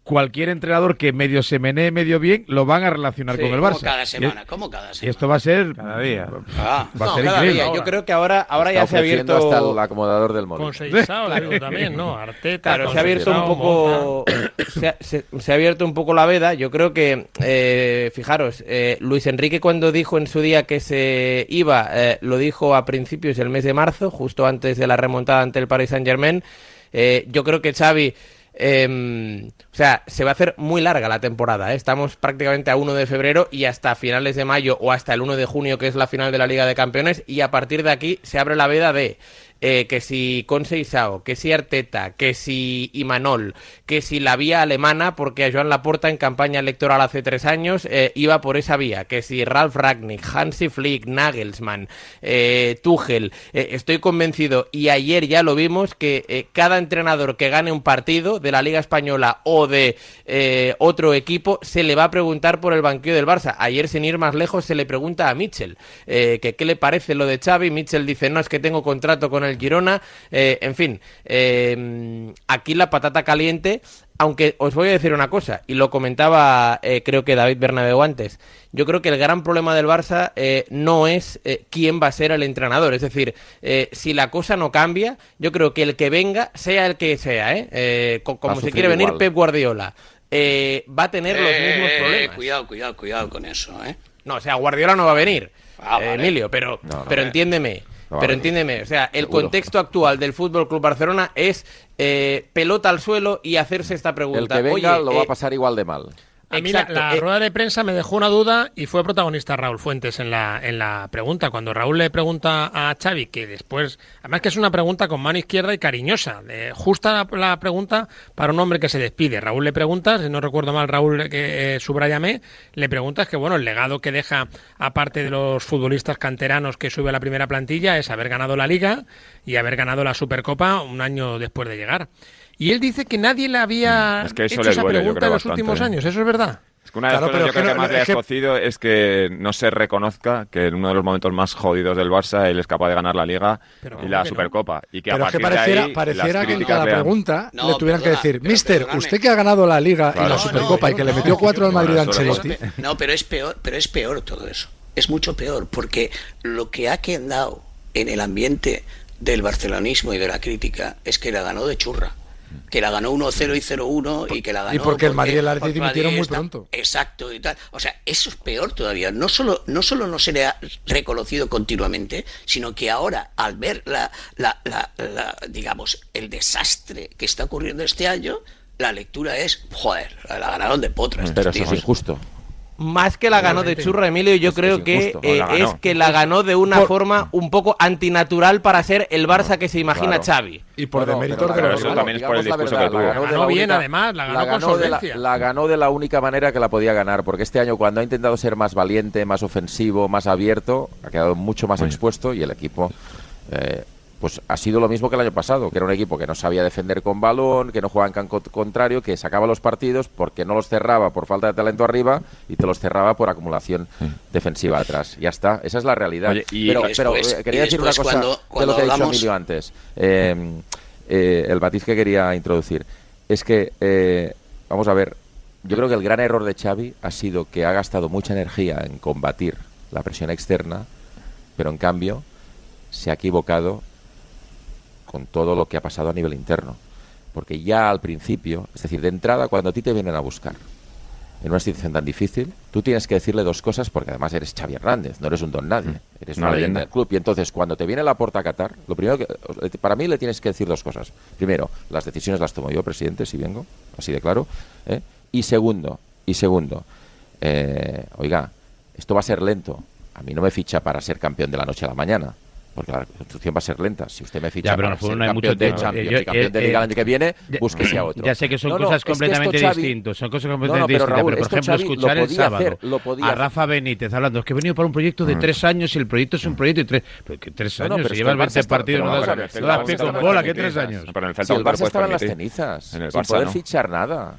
cualquier entrenador que medio se menee medio bien lo van a relacionar Sí, con el como Barça. cada Y- semana, como cada Y semana. esto va a ser Cada día. Ah, va a No, ser cada increíble. día. Yo creo que ahora, ahora Está ya se ha abierto. hasta el acomodador del móvil. Con Seixao, digo, también, ¿no? Arteta. Claro, se ha abierto un poco, se ha, se- se ha abierto un poco la veda. Yo creo que, eh, fijaros, eh, Luis Enrique cuando dijo en su día que se iba, eh, lo dijo a principios del mes de marzo, justo antes de la remontada ante el Paris Saint Germain. yo creo que Xavi, eh, o sea, se va a hacer muy larga la temporada. ¿eh? Estamos prácticamente a 1 de febrero y hasta finales de mayo o hasta el 1 de junio, que es la final de la Liga de Campeones. Y a partir de aquí se abre la veda de eh, que si Conceição, que si Arteta, que si Imanol, que si la vía alemana, porque a Joan Laporta en campaña electoral hace tres años eh, iba por esa vía, que si Ralf Ragnick, Hansi Flick, Nagelsmann, eh, Tuchel, eh, estoy convencido, y ayer ya lo vimos, que eh, cada entrenador que gane un partido de la Liga Española o de otro equipo se le va a preguntar por el banquillo del Barça. Ayer, sin ir más lejos, se le pregunta a Mitchell que qué le parece lo de Xavi. Mitchell dice, no, es que tengo contrato con el Girona. Eh, en fin, eh, aquí la patata caliente. Aunque os voy a decir una cosa, y lo comentaba eh, creo que David Bernabeu antes, yo creo que el gran problema del Barça eh, no es eh, quién va a ser el entrenador, es decir, eh, si la cosa no cambia, yo creo que el que venga, sea el que sea, ¿eh? Eh, co- Va a como se quiere venir igual. Pep Guardiola, eh, va a tener los mismos Eh, problemas. Cuidado, cuidado, cuidado con eso, ¿eh? No, o sea, Guardiola no va a venir, Ah, eh, vale. Emilio, pero, No, no. pero entiéndeme. No va a pero entiéndeme, o sea, el Seguro. contexto actual del Fútbol Club Barcelona es eh, pelota al suelo y hacerse esta pregunta. El que venga Oye, lo va eh, a pasar igual de mal. A mí la, eh. rueda de prensa me dejó una duda y fue protagonista Raúl Fuentes en la, en la pregunta. Cuando Raúl le pregunta a Xavi, que después, además que es una pregunta con mano izquierda y cariñosa, justa la, la pregunta para un hombre que se despide. Raúl le pregunta, si no recuerdo mal, Raúl, que eh, subrayame, le preguntas que, bueno, el legado que deja, aparte de los futbolistas canteranos que sube a la primera plantilla, es haber ganado la Liga y haber ganado la Supercopa un año después de llegar. Y él dice que nadie le había Es que eso hecho esa duele, yo pregunta creo, en los bastante, últimos ¿eh? años. ¿Eso es verdad? Es que una de las Claro, cosas pero yo creo que que no- más le ha es que- escocido es que no se reconozca que en uno de los momentos más jodidos del Barça él es capaz de ganar la Liga Pero y ¿cómo la no? Supercopa. Y que a Pero es que de pareciera, ahí, pareciera las que en cada pregunta No, le tuvieran perdona, que decir, Mister, perdóname. usted que ha ganado la Liga y la Supercopa no, y que le metió no, cuatro al Madrid a Ancelotti. No, pero es peor, pero es peor todo eso. Es mucho peor, porque lo que ha quedado en el ambiente del barcelonismo y de la crítica es que la ganó de churra. Que la ganó 1-0 y 0-1 y que la ganó. Y porque el Madrid y el Atleti porque dimitieron muy pronto. Exacto y tal. O sea, eso es peor todavía. No solo, no solo no se le ha reconocido continuamente, sino que ahora, al ver la, la, la- la- digamos, el desastre que está ocurriendo este año, la lectura es, joder, la ganaron de potras. Pero eso es injusto. Más que la ganó de churra, Emilio, yo Es que creo es que eh, la ganó. es que la ganó de una Por- forma un poco antinatural para ser el Barça que se imagina claro. Xavi. Y por Bueno, deméritos pero la de los eso ganó, también es por el la discurso verdad, que tuvo. la ganó de Ganó la bien, única- además, la ganó con de la, la ganó de la única manera que la podía ganar, porque este año cuando ha intentado ser más valiente, más ofensivo, más abierto, ha quedado mucho más expuesto y el equipo eh, pues ha sido lo mismo que el año pasado, que era un equipo que no sabía defender con balón, que no jugaba en campo contrario, que sacaba los partidos porque no los cerraba por falta de talento arriba y te los cerraba por acumulación defensiva atrás. Ya está, esa es la realidad. Oye, y- pero eh, quería y decir una cosa cuando- de lo que ha dicho hablamos- Emilio antes. Eh, eh, el matiz que quería introducir es que, eh, vamos a ver, yo creo que el gran error de Xavi ha sido que ha gastado mucha energía en combatir la presión externa, pero en cambio se ha equivocado con todo lo que ha pasado a nivel interno. Porque ya al principio, es decir, de entrada, cuando a ti te vienen a buscar en una situación tan difícil, tú tienes que decirle dos cosas porque además eres Xavi Hernández, no eres un don nadie, eres Una una, leyenda del club. Y entonces, cuando te viene la porta a Qatar, lo primero que. Para mí le tienes que decir dos cosas. Primero, las decisiones las tomo yo, presidente, si vengo, así de claro. ¿eh? Y segundo, y segundo, eh, oiga, esto va a ser lento. A mí no me ficha para ser campeón de la noche a la mañana. Porque la construcción va a ser lenta. Si usted me ficha Ya, pero para ser no hay campeón mucho de. Champions Eh, yo- y campeón de eh, Liga el eh, año que viene, ya- búsquese a otro. Ya sé que son No, no, cosas es que completamente Xavi- distintas, son cosas completamente distintas. Pero por ejemplo, escuchar el sábado hacer, a. Rafa Benítez hablando, es que he venido para un proyecto de tres años y el proyecto es un proyecto de tres. Pero que tres años, se es lleva el el 20 Barça está- partidos, no das, pie con bola, que tres años. Pero en el Celta Barça estaba en las cenizas, sin poder fichar nada.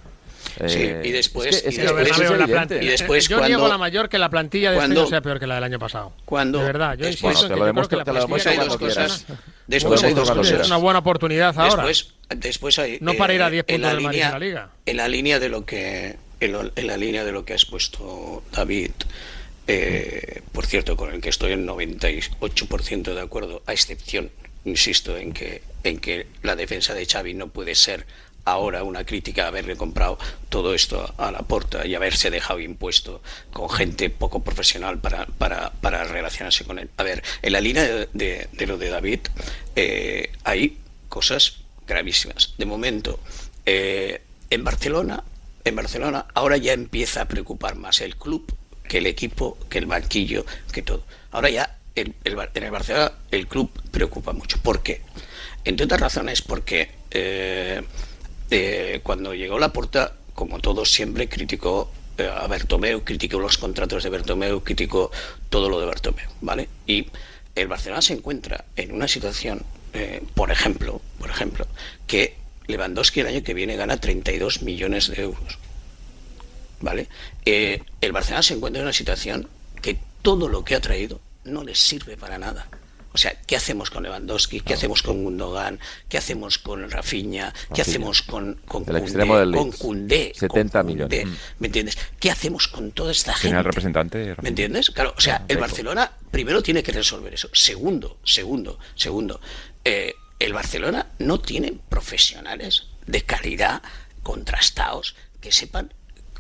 Sí, Eh, y después- es que- es y después- la plantilla- Y después yo cuando- niego la mayor que la plantilla de este cuando- año sea peor que la del año pasado. Cuando- de verdad, yo después- insisto en Bueno, te que yo creo que la Después hay dos quieras. cosas. Después hay dos cosas. es una buena oportunidad ahora. Después, después hay. No para ir a 10 en puntos la del Madrid línea, en la Liga. En la línea de lo que. En, lo- en la línea de lo que has puesto, David. eh, por cierto, con el que estoy en 98% de acuerdo, a excepción, insisto, en que, en que la defensa de Xavi no puede ser ahora una crítica haberle comprado todo esto a la porta y haberse dejado impuesto con gente poco profesional para, para, para relacionarse con él. A ver, en la línea de, de- lo de David eh, hay cosas gravísimas. De momento, eh, en Barcelona, en Barcelona ahora ya empieza a preocupar más el club que el equipo, que el banquillo, que todo. Ahora ya el- el en el Barcelona el club preocupa mucho. ¿Por qué? Entre otras razones porque eh, eh, cuando llegó la puerta, como todos siempre, criticó eh, a Bertomeu, criticó los contratos de Bertomeu, criticó todo lo de Bertomeu, ¿vale? Y el Barcelona se encuentra en una situación, eh, por ejemplo, por ejemplo, que Lewandowski el año que viene gana 32 millones de euros. ¿Vale? Eh, el Barcelona se encuentra en una situación que todo lo que ha traído no les sirve para nada. O sea, ¿qué hacemos con Lewandowski? ¿Qué hacemos con Gundogan? ¿Qué hacemos con Rafinha? ¿Qué Rafinha. hacemos con, con El Koundé? extremo del Con. Koundé, 70 con millones. ¿Me entiendes? ¿Qué hacemos con toda esta gente? Al representante. ¿Me entiendes? Claro, o sea, el Deco. Barcelona primero tiene que resolver eso. Segundo, segundo, segundo, eh, el Barcelona no tiene profesionales de calidad contrastados que sepan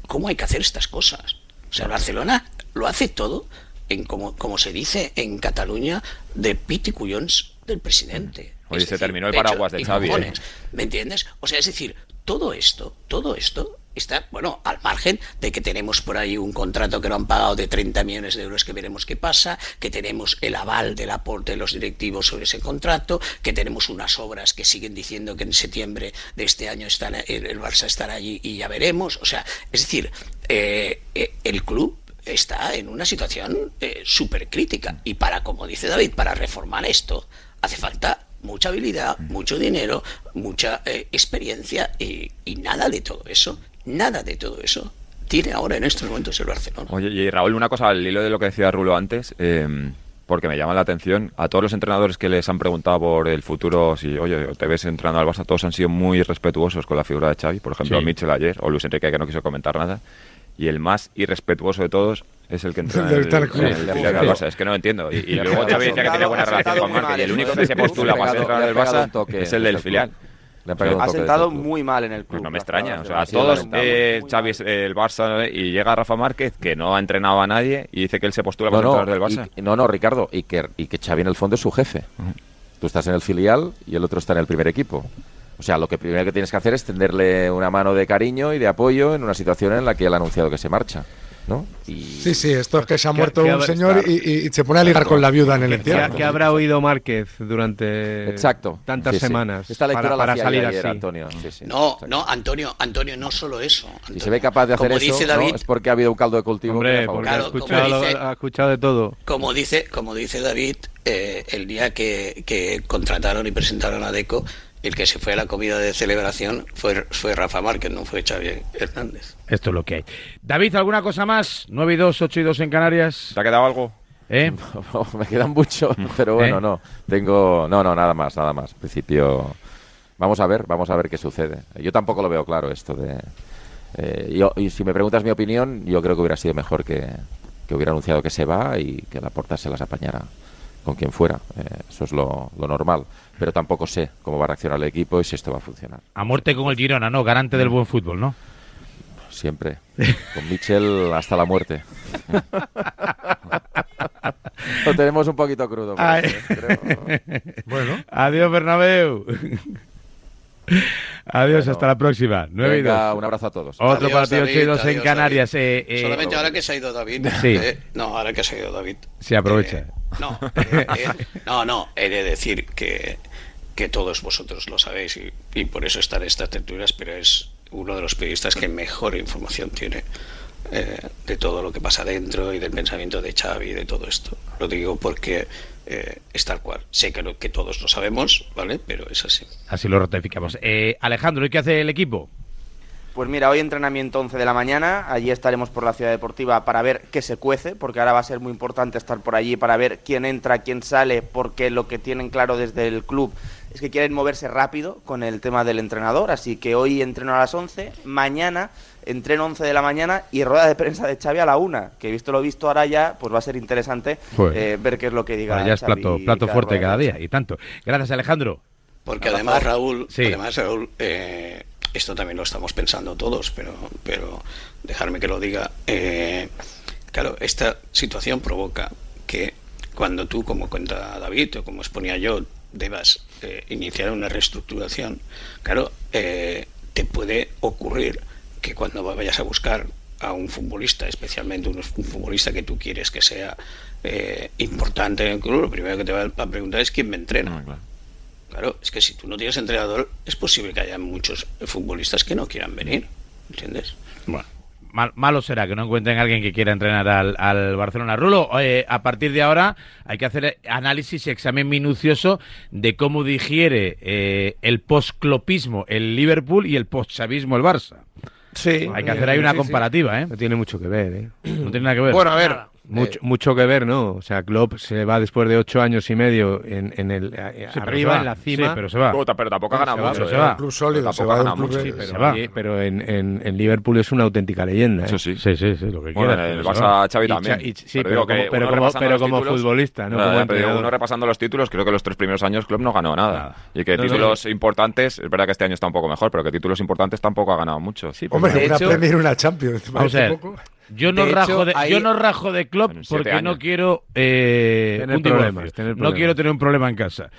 cómo hay que hacer estas cosas. O sea, el Barcelona lo hace todo en como, como se dice en Cataluña de piti cuyons del presidente. Oye, se decir, terminó el paraguas de Xavi, ¿eh? ¿Me entiendes? O sea, es decir, todo esto, todo esto está, bueno, al margen de que tenemos por ahí un contrato que no han pagado de 30 millones de euros que veremos qué pasa, que tenemos el aval del aporte de los directivos sobre ese contrato, que tenemos unas obras que siguen diciendo que en septiembre de este año están, el, el Barça estará allí y ya veremos. O sea, es decir, eh, eh, el club está en una situación eh, súper crítica y para, como dice David, para reformar esto hace falta mucha habilidad, mucho dinero, mucha eh, experiencia y, y nada de todo eso, nada de todo eso tiene ahora en estos momentos el Barcelona. Oye, y Raúl, una cosa al hilo de lo que decía Rulo antes, eh, porque me llama la atención, a todos los entrenadores que les han preguntado por el futuro, si, oye, te ves entrenando al Barça, todos han sido muy respetuosos con la figura de Xavi, por ejemplo, Sí. Mitchell ayer, o Luis Enrique, que no quiso comentar nada, y el más irrespetuoso de todos es el que entrena El el, el, el Barça, es que no lo entiendo. Y, luego Xavi decía que tenía buena relación con mal y el en único el que se postula para ser entrenador del Barça es el del filial. Ha sentado muy mal en el club. Pues no me extraña, o sea, de a todos eh, Xavi el Barça y llega Rafa Márquez que no ha entrenado a nadie y dice que él se postula para no, ser entrenador del Barça. y- no, no, Ricardo, y que, y que Xavi en el fondo es su jefe. Tú estás en el filial y el otro está en el primer equipo. O sea, lo que primero que tienes que hacer es tenderle una mano de cariño y de apoyo en una situación en la que él ha anunciado que se marcha. ¿no? Y Sí, sí, esto es que se ha muerto un señor y, y- se pone a ligar con la viuda en el ¿Qué, entierro. qué habrá oído Márquez durante Exacto. tantas Sí, sí. semanas Esta lectura para, la para salir ayer, así? Antonio. Sí, sí. No, Exacto. no, Antonio, Antonio, no solo eso. Si Antonio. se ve capaz de hacer como eso, dice ¿no? David, es porque ha habido un caldo de cultivo. Hombre, ha porque favorecido. ha, Claro, escuchado, dice- ha escuchado de todo. como dice, como dice David, eh, el día que, que contrataron y presentaron a Deco, el que se fue a la comida de celebración fue, fue Rafa Márquez, no fue Xavi Hernández. Esto es lo que hay. David, ¿alguna cosa más? 9 y 2, 8 y 2 en Canarias. ¿Te ha quedado algo? ¿Eh? me quedan mucho, pero bueno, ¿Eh? no. Tengo. No, no, nada más, nada más. En principio. Vamos a ver, vamos a ver qué sucede. Yo tampoco lo veo claro esto de. eh, yo- y si me preguntas mi opinión, yo creo que hubiera sido mejor que, que hubiera anunciado que se va y que la porta se las apañara con quien fuera. Eh, eso es lo, lo normal. Pero tampoco sé cómo va a reaccionar el equipo y si esto va a funcionar. A muerte con el Girona, ¿no? Garante del buen fútbol, ¿no? Siempre. Con Michel hasta la muerte. Lo tenemos un poquito crudo. Bueno, Adiós, Bernabéu. Adiós, Bueno. hasta la próxima. 9 y 2. Venga, un abrazo a todos. Otro Adiós, partido 8 y David, 2 en Canarias. eh, eh, Solamente ahora que se ha ido David. Sí. eh, no, ahora que se ha ido David. Sí, aprovecha. No, eh, eh, no, no, he de decir que, que todos vosotros lo sabéis y, y por eso están estas tertulias, pero es uno de los periodistas que mejor información tiene eh, de todo lo que pasa dentro y del pensamiento de Xavi y de todo esto. Lo digo porque eh, es tal cual. Sé que, lo- que todos lo sabemos, ¿vale? Pero es así. Así lo ratificamos. Eh, Alejandro, ¿y qué hace el equipo? Pues mira, hoy entrenamiento 11 de la mañana, allí estaremos por la ciudad deportiva para ver qué se cuece, porque ahora va a ser muy importante estar por allí para ver quién entra, quién sale, porque lo que tienen claro desde el club es que quieren moverse rápido con el tema del entrenador, así que hoy entreno a las 11, mañana entreno 11 de la mañana y rueda de prensa de Xavi a la 1, que visto lo visto ahora ya, pues va a ser interesante eh, ver qué es lo que diga ya es Xavi plato, plato cada fuerte cada día y tanto. Gracias, Alejandro. Porque además. Raúl, Sí. además, Raúl, eh, esto también lo estamos pensando todos, pero, pero dejarme que lo diga. eh, claro, esta situación provoca que cuando tú, como cuenta David o como exponía yo, debas eh, iniciar una reestructuración, claro, eh, te puede ocurrir que cuando vayas a buscar a un futbolista, especialmente un, futbolista que tú quieres que sea importante en el club, lo primero que te va a preguntar es quién me entrena. Claro, es que si tú no tienes entrenador, es posible que haya muchos futbolistas que no quieran venir, ¿entiendes? Bueno, mal- malo será que no encuentren a alguien que quiera entrenar al, al Barcelona. Rulo, eh, a partir de ahora hay que hacer análisis y examen minucioso de cómo digiere eh, el postclopismo el Liverpool y el postchavismo el Barça. Sí. Hay que hacer ahí una comparativa, ¿eh? No tiene mucho que ver, ¿eh? No tiene nada que ver. Bueno, a ver. Mucho, mucho que ver, ¿no? O sea, Klopp se va después de ocho años y medio en, en el eh, Sí, arriba, en la cima. Sí, pero se va. Pero tampoco ha ganado Se va, mucho. pero se eh. va. Club sólido, se Tampoco va pero, Se va. oye, pero en, en, en Liverpool es una auténtica leyenda. ¿eh? Eso sí. Sí, sí, sí, lo que Bueno, quiera. en el pero se va. Barça Xavi también. y- sí, Pero pero como- pero como- repasando pero los como títulos- futbolista, no Nada, como uno repasando los títulos, creo que los tres primeros años Klopp no ganó nada. Nada. Y que No, no, títulos importantes, es verdad que este año está un poco mejor, pero que títulos importantes tampoco ha ganado mucho. Sí, Hombre, una Premier y una Champions. ¿te Vamos a? Yo no, De rajo hecho, de, ahí- yo no rajo de Klopp porque no años. quiero eh, Tener un problemas, tener No problemas. quiero tener un problema en casa.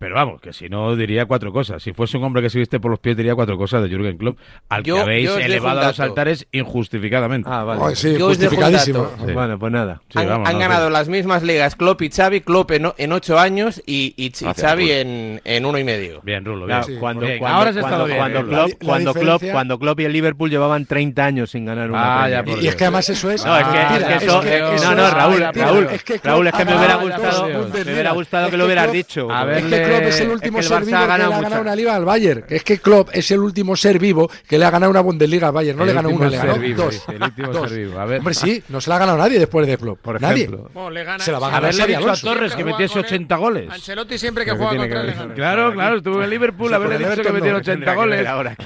Pero vamos, que si no diría cuatro cosas. Si fuese un hombre que se viste por los pies diría cuatro cosas de Jürgen Klopp, al Yo- que habéis elevado a los altares injustificadamente. Ah, vale. Oh, sí, Yo os dejo un justificadísimo. dato. Sí. Bueno, pues nada. Sí, han vamos, han no, ganado sí. las mismas ligas Klopp y Xavi, Klopp en, ocho años y, y Xavi en, en uno y medio. Bien, Rulo, bien. Claro, Sí. cuando, Bien, cuando- ahora estado cuando- bien, cuando eh, Klopp, la- la cuando, Klopp, cuando Klopp y el Liverpool llevaban 30 años sin ganar una Ah, Premier. ya, por Y, es que además eso es. No, es que, eso, eh, eso no, no, Raúl. Raúl, Es que Raúl, es que me hubiera gustado, todos los me hubiera gustado que lo hubieras dicho. A ver, Klopp es el Es último que el ser vivo que le ha ganado mucho. una liga al Bayern. Es que Klopp es el último ser vivo que le ha ganado una Bundesliga al Bayern. No El le ganó una, le ganó vivo, dos. el último Dos. ser vivo. A ver. Hombre, sí, no se la ha ganado nadie después de Klopp. Por nadie. ejemplo. Bueno, le gana. Se la va a ganar Xavi dicho a Alonso. Torres que metiese juega con él. 80 goles. Ancelotti siempre que juega contra gana. Claro, claro, estuve en Liverpool, haberle el dicho que metiera no, 80 tendría que ver goles. ahora.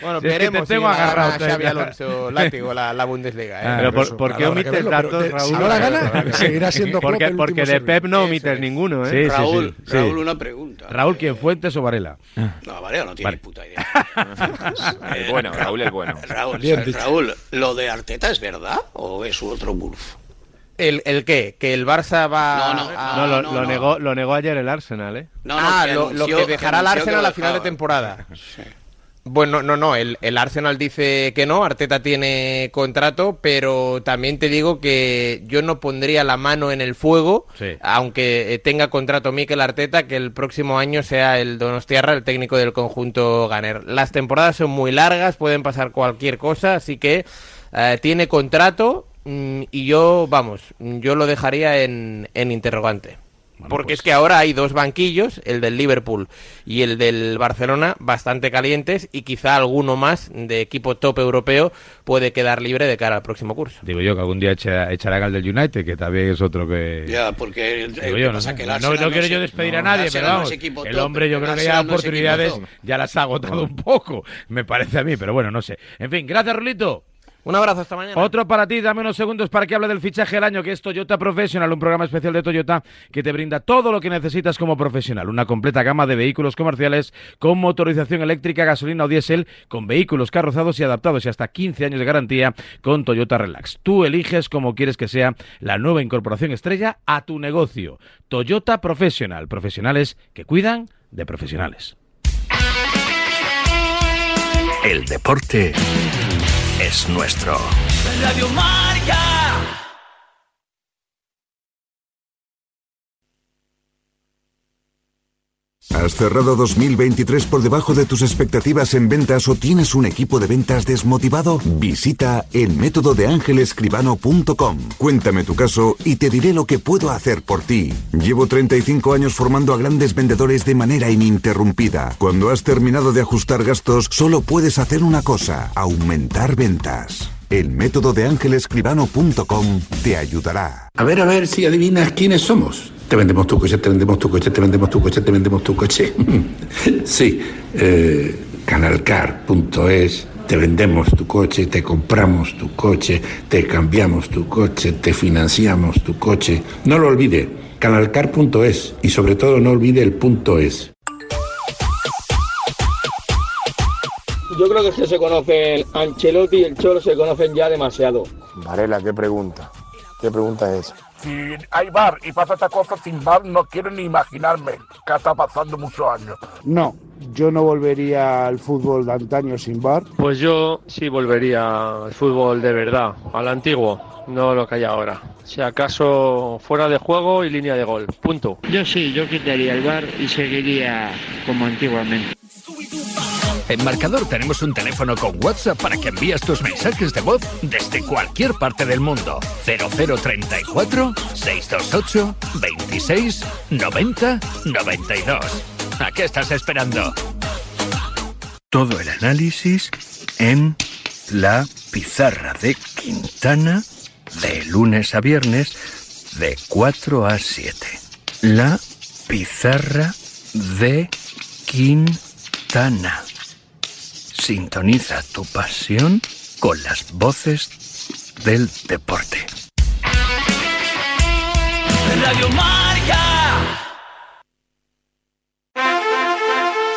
Bueno, es veremos te tengo si gana Xavi. Alonso látigo la, Bundesliga. ¿eh? Pero por, eso, ¿por qué omites datos, Raúl? si no la gana, seguirá siendo Klopp Porque, el de Pep no omites es. ninguno, ¿eh? Sí, sí, Raúl, sí. Raúl, una pregunta. Raúl, Eh, ¿quién Fuentes o Varela? No, Varela no tiene Vale. puta idea. El bueno, Raúl el bueno. Raúl. Raúl, ¿lo de Arteta es verdad o es otro bulf? ¿El, ¿El qué? ¿Que el Barça va No, no, a- No, lo, no, lo no. Negó, lo negó ayer el Arsenal, ¿eh? No, no, ah, que lo, que dejará que Arsenal a final de temporada. Sí. Bueno, no, no, el, el Arsenal dice que no, Arteta tiene contrato, pero también te digo que yo no pondría la mano en el fuego, Sí. aunque eh, tenga contrato Mikel Arteta, que el próximo año sea el Donostiarra el técnico del conjunto Ganer. Las temporadas son muy largas, pueden pasar cualquier cosa, así que eh, tiene contrato mm, y yo, vamos, yo lo dejaría en, en interrogante. Porque pues- es que ahora hay dos banquillos, el del Liverpool y el del Barcelona, bastante calientes y quizá alguno más de equipo top europeo puede quedar libre de cara al próximo curso. Digo yo que algún día echa- echará gal del United, que también es otro que... Ya, porque el, Digo el yo, que no, pasa sé. que el no, Arsenal no quiero yo despedir a nadie, pero vamos, el hombre yo creo que ya oportunidades ya las ha agotado un poco, me parece a mí, pero bueno, no sé. En fin, gracias, Rulito. Un abrazo hasta mañana. Otro para ti, dame unos segundos para que hable del fichaje del año, que es Toyota Professional, un programa especial de Toyota que te brinda todo lo que necesitas como profesional. Una completa gama de vehículos comerciales con motorización eléctrica, gasolina o diésel, con vehículos carrozados y adaptados y hasta 15 años de garantía con Toyota Relax. Tú eliges cómo quieres que sea la nueva incorporación estrella a tu negocio. Toyota Professional, profesionales que cuidan de profesionales. El deporte es nuestro. Radio Marca. ¿Has cerrado 2023 por debajo de tus expectativas en ventas o tienes un equipo de ventas desmotivado? Visita elmétododeangelescribano.com. Cuéntame tu caso y te diré lo que puedo hacer por ti. Llevo 35 años formando a grandes vendedores de manera ininterrumpida. Cuando has terminado de ajustar gastos, solo puedes hacer una cosa, aumentar ventas. El método de ángelescribano.com te ayudará. A ver, a ver si adivinas quiénes somos. Te vendemos tu coche, te vendemos tu coche, te vendemos tu coche, te vendemos tu coche. sí, eh, canalcar.es. Te vendemos tu coche, te compramos tu coche, te cambiamos tu coche, te financiamos tu coche. No lo olvide, canalcar.es y sobre todo no olvide el punto es. Yo creo que se conocen, Ancelotti y el Cholo se conocen ya demasiado. Varela, ¿qué pregunta? ¿Qué pregunta es esa? Si hay bar y pasa esta cosa sin bar, no quiero ni imaginarme que está pasando muchos años. No, yo no volvería al fútbol de antaño sin bar. Pues yo sí volvería al fútbol de verdad, al antiguo, no lo que hay ahora. Si acaso fuera de juego y línea de gol. Punto. Yo sí, yo quitaría el bar y seguiría como antiguamente. En Marcador tenemos un teléfono con WhatsApp para que envíes tus mensajes de voz desde cualquier parte del mundo. 0034 628 26 90 92. ¿A qué estás esperando? Todo el análisis en la pizarra de Quintana de lunes a viernes de 4 a 7. La pizarra de Quintana. Sintoniza tu pasión con las voces del deporte.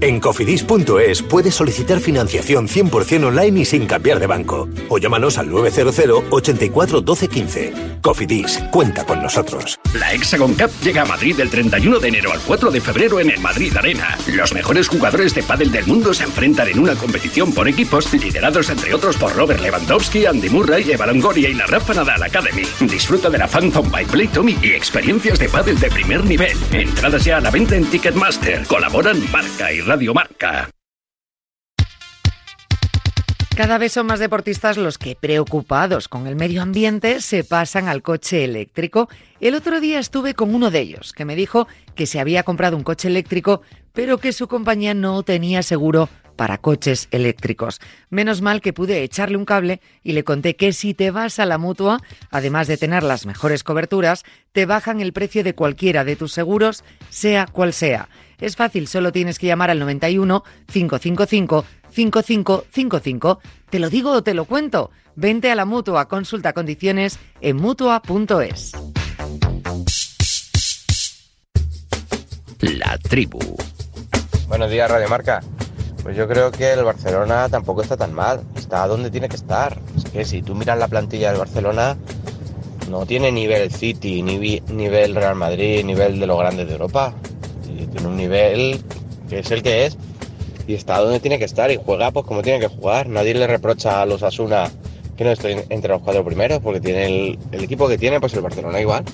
En cofidis.es puedes solicitar financiación 100% online y sin cambiar de banco. O llámanos al 900 84 12 15. Cofidis, cuenta con nosotros. La Hexagon Cup llega a Madrid del 31 de enero al 4 de febrero en el Madrid Arena. Los mejores jugadores de pádel del mundo se enfrentan en una competición por equipos liderados entre otros por Robert Lewandowski, Andy Murray, Eva Longoria y la Rafa Nadal Academy. Disfruta de la Phantom by Play Tommy y experiencias de pádel de primer nivel. Entradas ya a la venta en Ticketmaster. Colaboran Marca y Radio Marca. Cada vez son más deportistas los que, preocupados con el medio ambiente, se pasan al coche eléctrico. El otro día estuve con uno de ellos, que me dijo que se había comprado un coche eléctrico, pero que su compañía no tenía seguro para coches eléctricos. Menos mal que pude echarle un cable y le conté que si te vas a la mutua, además de tener las mejores coberturas, te bajan el precio de cualquiera de tus seguros, sea cual sea. Es fácil, solo tienes que llamar al 91 555 5555. ¿Te lo digo o te lo cuento? Vente a la mutua, consulta condiciones en mutua.es. La tribu. Buenos días, Radio Marca. Pues yo creo que el Barcelona tampoco está tan mal. Está donde tiene que estar. Es que si tú miras la plantilla del Barcelona, no tiene nivel City, nivel Real Madrid, nivel de los grandes de Europa. Tiene un nivel que es el que es. y está donde tiene que estar y juega pues como tiene que jugar. Nadie le reprocha a los Asuna que no esté entre los cuatro primeros porque tiene el, el equipo que tiene, pues el Barcelona igual.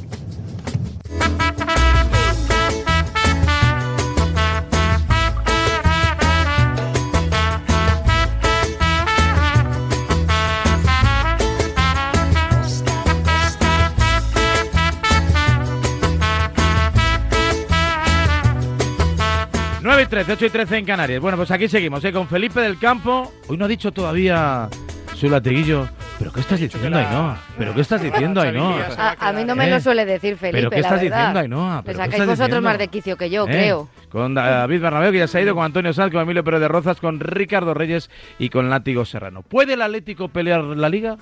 13, 8 y 13 en Canarias. Bueno, pues aquí seguimos, ¿eh? con Felipe del Campo. Hoy no ha dicho todavía su latiguillo. ¿Pero qué estás diciendo, Ainhoa? ¿Pero qué estás diciendo, Ainhoa? A, a mí no me ¿Eh? lo suele decir Felipe, ¿Pero qué la estás verdad. diciendo, Ainhoa? Le ¿Pero qué sacáis vosotros diciendo? más de quicio que yo, ¿Eh? creo. Con David Bernabéu, que ya se ha ido, con Antonio Sanz, con Emilio Pérez de Rozas, con Ricardo Reyes y con Látigo Serrano. ¿Puede el Atlético pelear la Liga?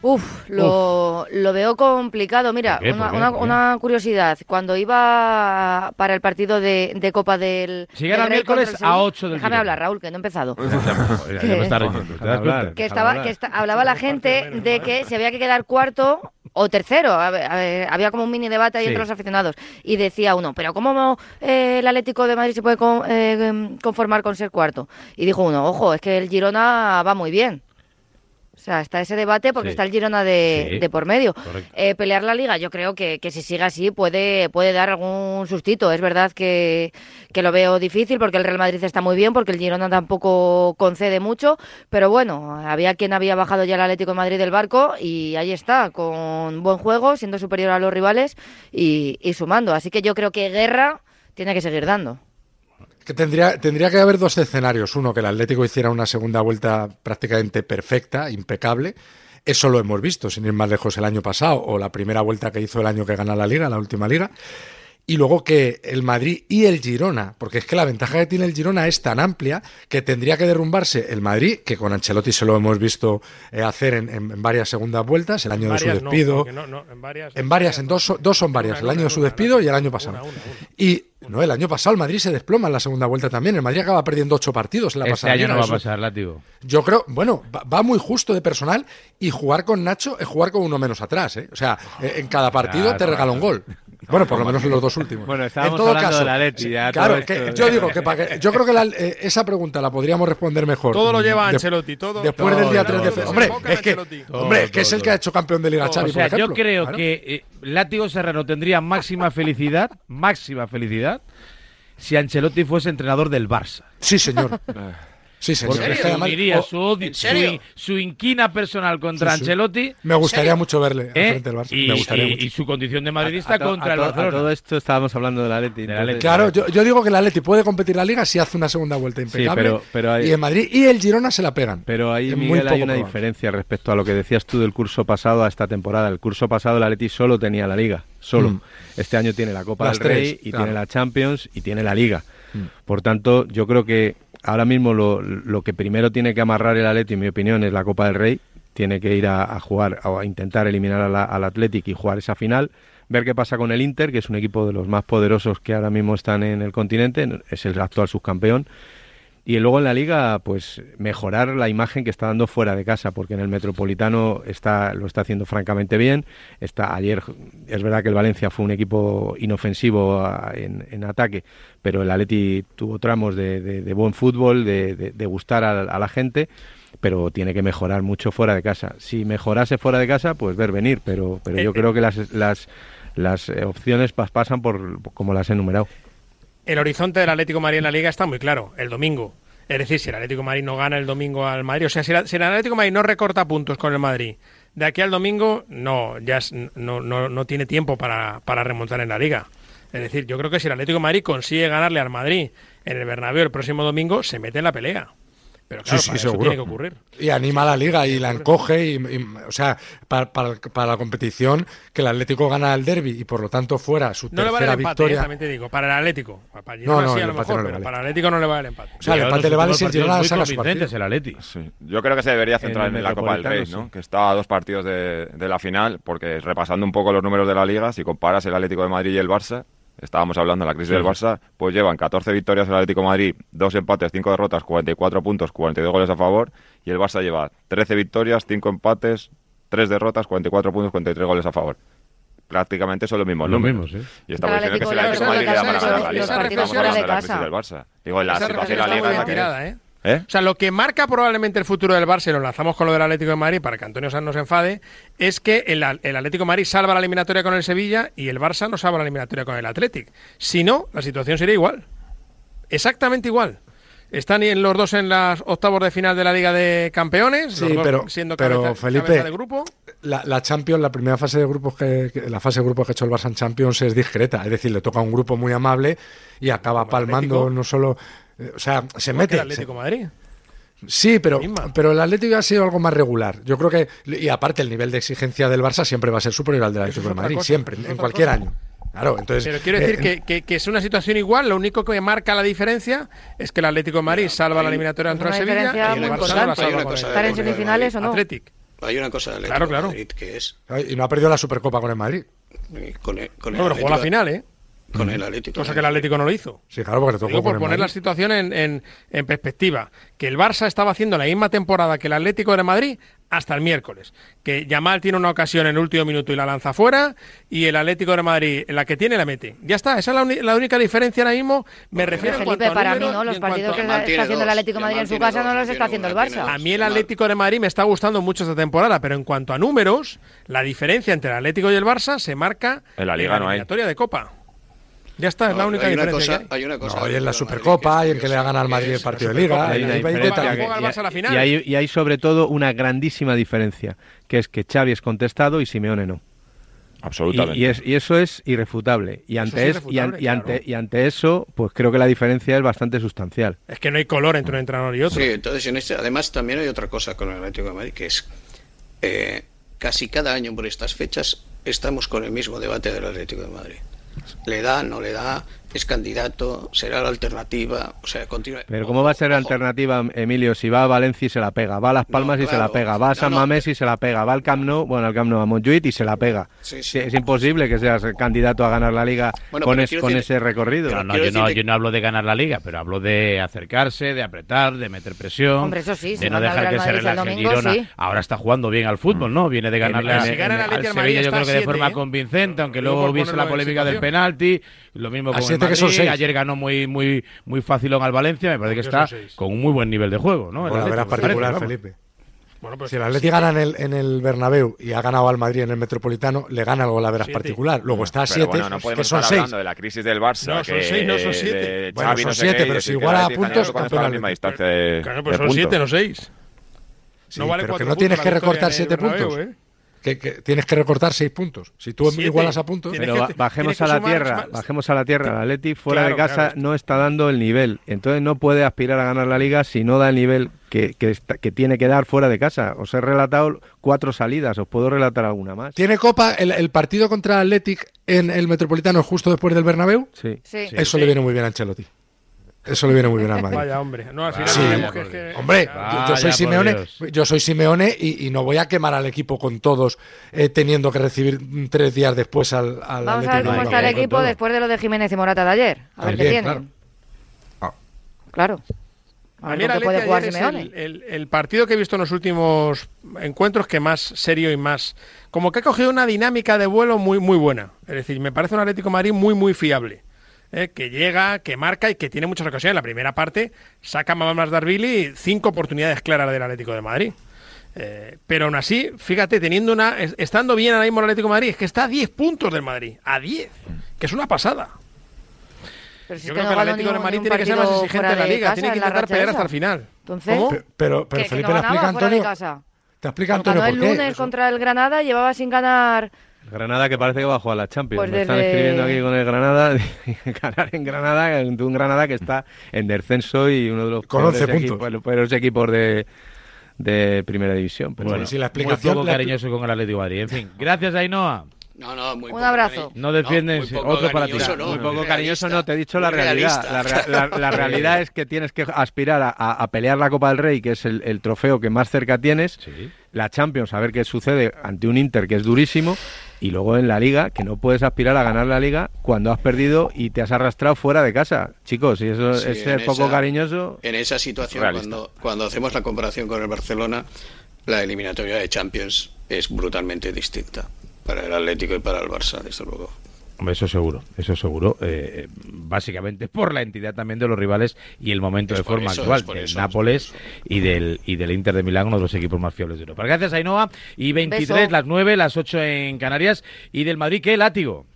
Uf, lo, lo veo complicado. Mira, ¿Por qué? una, una- una curiosidad. Cuando iba para el partido de, de Copa del. Si del el miércoles, a ocho del Déjame hablar, Raúl, que no he empezado. Está que estaba que esta- hablaba la gente de que se había que quedar cuarto o tercero A ver, a ver, había como un mini debate ahí Sí. entre los aficionados y decía uno pero cómo eh, el Atlético de Madrid se puede con- eh, conformar con ser cuarto y dijo uno ojo es que el Girona va muy bien sea, está ese debate porque Sí. está el Girona de, Sí. de por medio. Eh, pelear la liga, yo creo que, que si sigue así puede, puede dar algún sustito. Es verdad que, que lo veo difícil porque el Real Madrid está muy bien, porque el Girona tampoco concede mucho, pero bueno, había quien había bajado ya el Atlético de Madrid del barco y ahí está, con buen juego, siendo superior a los rivales y, y sumando. Así que yo creo que guerra tiene que seguir dando. Que tendría, tendría que haber dos escenarios. Uno, que el Atlético hiciera una segunda vuelta prácticamente perfecta, impecable. Eso lo hemos visto, sin ir más lejos, el año pasado, o la primera vuelta que hizo el año que gana la Liga, la última Liga. Y luego que el Madrid y el Girona, porque es que la ventaja que tiene el Girona es tan amplia que tendría que derrumbarse el Madrid, que con Ancelotti se lo hemos visto eh, hacer en, en- en varias segundas vueltas, el año de su no, despido. no, no, en varias. En varias, en dos, dos son varias, el año de su despido y el año pasado. Y no, el año pasado el Madrid se desploma en la segunda vuelta también. El Madrid acaba perdiendo ocho partidos en la Este pasada año no va a pasar, Látigo. Yo creo, bueno, va, muy justo de personal y jugar con Nacho es jugar con uno menos atrás, ¿eh? O sea, eh, en cada partido Claro, te regala un gol. Bueno, por lo menos en los dos últimos. Bueno, en estábamos todo hablando caso, del Atleti, ya claro, todo que yo digo que, para que- yo creo que la- eh, esa pregunta la podríamos responder mejor. Todo lo lleva de- Ancelotti, todo- Después todo, del día todo, 3 de febrero. Hombre, en es que, hombre, es que es todo, el que ha hecho campeón de Liga Xavi, o sea, por ejemplo. yo creo Claro. que eh, Látigo Serrano tendría máxima felicidad, máxima felicidad, si Ancelotti fuese entrenador del Barça. Sí, señor. Sí, señor. Porque Es que además- uniría o- su, odio- ¿En su, su inquina personal contra Sí, sí. Ancelotti. Me gustaría mucho verle al ¿eh? frente del Barça. Y, Me gustaría y- mucho. y su condición de madridista A contra a el Barcelona. Todo esto estábamos hablando del Atleti. entonces- Claro, yo, yo digo que el Atleti puede competir la Liga si hace una segunda vuelta impecable. pero- pero hay- Y en Madrid y el Girona se la pegan. Pero ahí, muy Miguel, hay una probable. diferencia respecto a lo que decías tú del curso pasado a esta temporada. El curso pasado el Atleti solo tenía la Liga, solo. Mm. Este año tiene la Copa Las del Rey tres, y claro. tiene la Champions y tiene la Liga. Mm. Por tanto, yo creo que ahora mismo lo, lo que primero tiene que amarrar el Atleti, en mi opinión, es la Copa del Rey. Tiene que ir a, a jugar, a intentar eliminar a la- al Athletic y jugar esa final. Ver qué pasa con el Inter, que es un equipo de los más poderosos que ahora mismo están en el continente, es el actual subcampeón. Y luego en la liga, pues mejorar la imagen que está dando fuera de casa, porque en el Metropolitano está, lo está haciendo francamente bien. Está, ayer es verdad que el Valencia fue un equipo inofensivo a- en, en ataque, pero el Atleti tuvo tramos de, de- de buen fútbol, de, de- de gustar a, a la gente, pero tiene que mejorar mucho fuera de casa. Si mejorase fuera de casa, pues ver venir, pero, pero yo Eh, creo que las, las, las eh, opciones pas- pasan por como las he enumerado. El horizonte del Atlético de Madrid en la Liga está muy claro, el domingo. Es decir, si el Atlético de Madrid no gana el domingo al Madrid, o sea, si, el Atlético de Madrid no recorta puntos con el Madrid, de aquí al domingo no, ya es- no, no, no tiene tiempo para, para remontar en la Liga. Es decir, yo creo que si el Atlético de Madrid consigue ganarle al Madrid en el Bernabéu el próximo domingo, se mete en la pelea. Pero claro, sí, sí, para eso seguro. tiene que ocurrir. Y anima a la liga y la encoge. Y, y- o sea, para, para- para la competición, que el Atlético gana el derby y por lo tanto fuera su No le vale tercera el empate, eh, victoria. también te digo. Para el Atlético. Para el No, no, sí, el a lo mejor, no le pero vale. para el Atlético no le vale el empate. O sea, el empate le vale si el Girona saca su partido. el Atleti. Sí. Yo creo que se debería centrar En la Copa del Rey, ¿no? que está a dos partidos de, de la final, porque repasando un poco los números de la Liga, si comparas el Atlético de Madrid y el Barça, estábamos hablando de la crisis sí. del Barça, pues llevan 14 victorias el Atlético de Madrid, dos empates, cinco derrotas, 44 puntos, 42 goles a favor, y el Barça lleva 13 victorias, cinco empates, tres derrotas, 44 puntos, 43 goles a favor. Prácticamente son los mismos los números. Mismos, ¿sí? Y estamos diciendo que si el Atlético de Madrid le da para ganar la Liga, estamos hablando de la crisis del Barça. Digo, en la situación de la Liga... es la que. ¿Eh? O sea, lo que marca probablemente el futuro del Barça, y lo lanzamos con lo del Atlético de Madrid para que Antonio Sanz no se enfade, es que el, el, Atlético de Madrid salva la eliminatoria con el Sevilla y el Barça no salva la eliminatoria con el Atlético. Si no, la situación sería igual. Exactamente igual. Están los dos en las octavos de final de la Liga de Campeones, sí, los dos pero, siendo cabeza, pero Felipe, de grupo. La, la, Champions, la primera fase de grupos que, la fase de grupos que ha hecho el Barça en Champions es discreta, es decir, le toca a un grupo muy amable y acaba palmando no solo eh, o sea, se mete. el Atlético. Madrid? Sí, pero, pero el Atlético ha sido algo más regular. Yo creo que, y aparte, el nivel de exigencia del Barça siempre va a ser superior al del Atlético de Madrid, siempre, en cualquier año. Claro, entonces, pero quiero decir eh, que, es una situación igual, lo único que marca la diferencia es que el Atlético de Madrid salva la eliminatoria contra Sevilla y el Barça no salva en? Atlético. Hay una cosa del claro, claro. Que es... Y no ha perdido la Supercopa con el Madrid. Eh, con el, con el no, pero jugó la final, ¿eh? con el Atlético. Cosa que el Atlético no lo hizo. Sí, claro, porque tocó por poner la situación en, en, en, perspectiva. Que el Barça estaba haciendo la misma temporada que el Atlético de Madrid hasta el miércoles. Que Yamal tiene una ocasión en el último minuto y la lanza fuera. Y el Atlético de Madrid, la que tiene, la mete. Ya está, esa es la, la única diferencia ahora mismo. Me porque refiero Felipe, en cuanto para mí, ¿no? Los partidos que está haciendo el Atlético de Madrid en su casa no los está haciendo el Barça. A mí el Atlético de Madrid me está gustando mucho esta temporada, pero en cuanto a números, la diferencia entre el Atlético y el Barça se marca en la, Liga en la eliminatoria de Copa. Ya está, es la única diferencia. Hay. una cosa. No, en la Supercopa, hay en que le hagan al Madrid el partido de Liga, hay, hay, y, hay, sobre todo una grandísima diferencia, que es que Xavi es contestado y Simeone no. Absolutamente. Y, eso es irrefutable. Y ante, eso pues creo que la diferencia es bastante sustancial. Es que no hay color entre un entrenador y otro. Sí, entonces este, además también hay otra cosa con el Atlético de Madrid, que es eh, casi cada año por estas fechas estamos con el mismo debate del Atlético de Madrid le da, no le da, es candidato, será la alternativa, o sea, continúa. Pero ¿cómo va a ser la alternativa, Emilio, si va a Valencia y se la pega, va a Las Palmas y se la pega, va a San. Mamés y se la pega, va al Camp Nou, bueno, al Camp Nou, a Montjuic y se la pega? es imposible que seas candidato a ganar la liga con, es, con ese recorrido. No, yo, no, yo, no, hablo de ganar la liga, pero hablo de acercarse, de apretar, de meter presión, Hombre, eso sí, de no dejar que se relaje domingo, Girona. Ahora está jugando bien al fútbol, mm. ¿no? Viene de ganarle al Sevilla, yo creo que de forma ¿eh? convincente, aunque luego hubiese la polémica del ¿eh? penalti, lo mismo con el Madrid. Ayer ganó muy, muy, muy fácil al Valencia, me parece que está con un muy buen nivel de juego, ¿no? Bueno, verás pues, particular, Felipe. Bueno, pues si el Atleti sí, gana en el, en el Bernabéu y ha ganado al Madrid en el Metropolitano, le gana algo a la veras particular. Luego está a 7, bueno, no que son 6. de la crisis del Barça. No, son 6, no son 7. Eh, bueno, son 7, pero si igual a puntos, campeón la misma distancia de, Claro, pues son 7, no 6. no vale pero que no tienes que recortar 7 puntos que, que, tienes que recortar seis puntos. Si tú igualas a puntos. Pero bajemos, a la tierra, bajemos a la tierra. El Atleti fuera de casa no está dando el nivel. Entonces no puede aspirar a ganar la liga si no da el nivel que, tiene que dar fuera de casa. Os he relatado cuatro salidas, os puedo relatar alguna más. ¿Tiene copa el, partido contra Athletic en el Metropolitano justo después del Bernabéu? Sí. sí. Eso le viene muy bien a Ancelotti. Eso le viene muy bien al Madrid. Vaya, hombre. No, al sí. Hombre, yo, soy Simeone, yo soy Simeone y, no voy a quemar al equipo con todos eh, teniendo que recibir tres días después al, Vamos a ver cómo está el equipo después de lo de Jiménez y Morata de ayer. A ver qué tienen. Claro. A, mí el, puede jugar Simeone. El, el, partido que he visto en los últimos encuentros que más serio y más como que ha cogido una dinámica de vuelo muy muy buena. Es decir, me parece un Atlético Madrid muy muy fiable eh, que llega, que marca y que tiene muchas ocasiones. La primera parte saca Mamás Darvili cinco oportunidades claras del Atlético de Madrid. Eh, pero aún así, fíjate, teniendo una, estando bien ahora mismo el Atlético de Madrid, es que está a 10 puntos del Madrid, a 10, que es una pasada. Yo creo que el Atlético de Madrid tiene que ser más exigente en la liga, tiene que intentar pelear hasta el final. Entonces, ¿Cómo? Pero, pero Felipe, no explica Antonio. Te explica Antonio. El lunes Eso. contra el Granada, llevaba sin ganar Granada que parece que bajó a la Champions. Pues Me están escribiendo aquí con el Granada, ganar en Granada, un Granada que está en descenso y uno de los con peores, 11 equipos, puntos. Pues, peores equipos de, de primera división. Pero bueno, si la explicación muy poco cariñoso con el Atlético de Madrid. En fin, gracias Ainhoa. No, no, muy Un abrazo. No defiendes otro para ti. No, muy poco cariñoso, no. Te he dicho la realidad. La, realidad es que tienes que aspirar a, pelear la Copa del Rey, que es el, trofeo que más cerca tienes. La Champions, a ver qué sucede ante un Inter que es durísimo y luego en la liga, que no puedes aspirar a ganar la liga cuando has perdido y te has arrastrado fuera de casa. Chicos, y eso Sí, es ser en poco esa- cariñoso. En esa situación, Realista. cuando, cuando hacemos la comparación con el Barcelona, la eliminatoria de Champions es brutalmente distinta. para el Atlético y para el Barça, desde luego. Eso seguro, eso seguro. eh, básicamente por la entidad también de los rivales y el momento Es de forma eso, actual del eso, es Nápoles y del, y del Inter de Milán, uno de los equipos más fiables de Europa. Gracias, Ainhoa. Y 23, Beso. las 9, las 8 en Canarias. Y del Madrid, ¿qué? Látigo.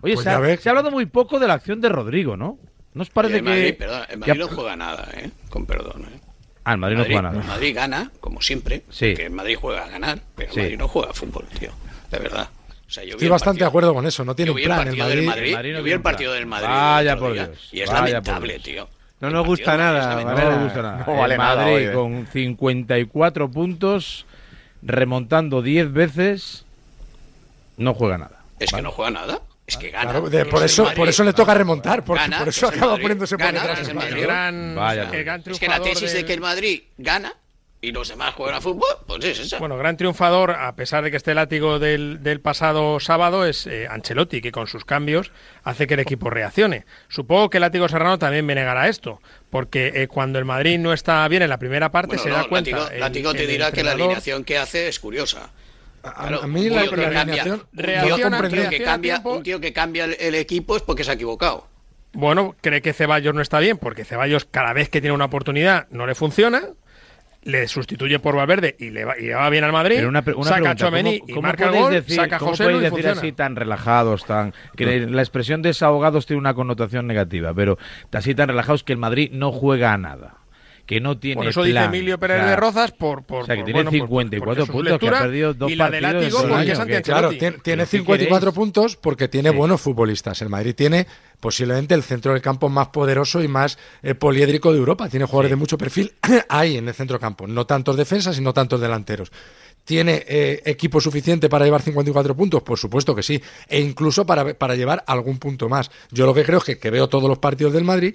Oye, Pues se, ha, ves. se ha hablado muy poco de la acción de Rodrigo, ¿no? ¿No os Y parece el Madrid, que...? perdón, el Madrid no juega nada, ¿eh? Con perdón, ¿eh? Ah, el Madrid, no juega nada. el Madrid gana, como siempre, Sí. que el Madrid juega a ganar, pero el Sí. Madrid no juega a fútbol, tío, de verdad. O sea, yo Estoy bastante de partido- acuerdo con eso. No tiene un el plan. El partido del Madrid, Madrid, El Madrid no yo vi el partido del Madrid. Vaya por día, Dios, Y es vaya por lamentable, tío. No nos gusta nada, Madrid No me gusta nada. No vale el nada Madrid hoy, eh. con 54 puntos, remontando 10 veces, no juega nada. Es que no juega nada. Es que gana. Claro, de- por, eso, Madrid. por eso le toca remontar, porque Gana, por eso acaba Madrid. poniéndose por detrás. el Madrid. Madrid. Gran, Vaya. el gran Es que la tesis de que el Madrid gana y los demás juegan a fútbol, pues es esa. Bueno, gran triunfador, a pesar de que esté látigo del, del pasado sábado, es eh, Ancelotti, que con sus cambios hace que el equipo reaccione. Supongo que Látigo Serrano también me negará esto, porque eh, cuando el Madrid no está bien en la primera parte Bueno, se no, da cuenta. Látigo, el- Látigo te el dirá que la alineación que hace es curiosa. A, Claro, a mí un la, tío alineación un yo reacciona, tío comprendí- que cambia, un tío que cambia el, el equipo es porque se ha equivocado. Bueno, cree que Ceballos no está bien, porque Ceballos cada vez que tiene una oportunidad no le funciona. Le sustituye por Valverde y le va, y va bien al Madrid. Pero una, saca a pregunta, Tchouaméni ¿cómo, y cómo marca el podéis gol, decir, saca a cómo José Lu y decir funciona. así tan relajados, tan que la expresión desahogados tiene una connotación negativa, pero así tan relajados que el Madrid no juega a nada, que no tiene Por eso dice Emilio Pérez o sea, de Rozas, por, por, o sea, que por, tiene bueno, por- 54 porque su puntos, que ha perdido dos y la de partidos Látigo el porque año, es que- Ancelotti. Claro, tiene, tiene ¿Pero qué 54 queréis? puntos porque tiene Sí. buenos futbolistas. El Madrid tiene posiblemente el centro del campo más poderoso y más eh, poliédrico de Europa. Tiene jugadores de mucho perfil ahí en el centro del campo. No tantos defensas y no tantos delanteros. ¿Tiene eh, equipo suficiente para llevar 54 puntos? Por supuesto que sí. E incluso para, para llevar algún punto más. Yo lo que creo es que, que veo todos los partidos del Madrid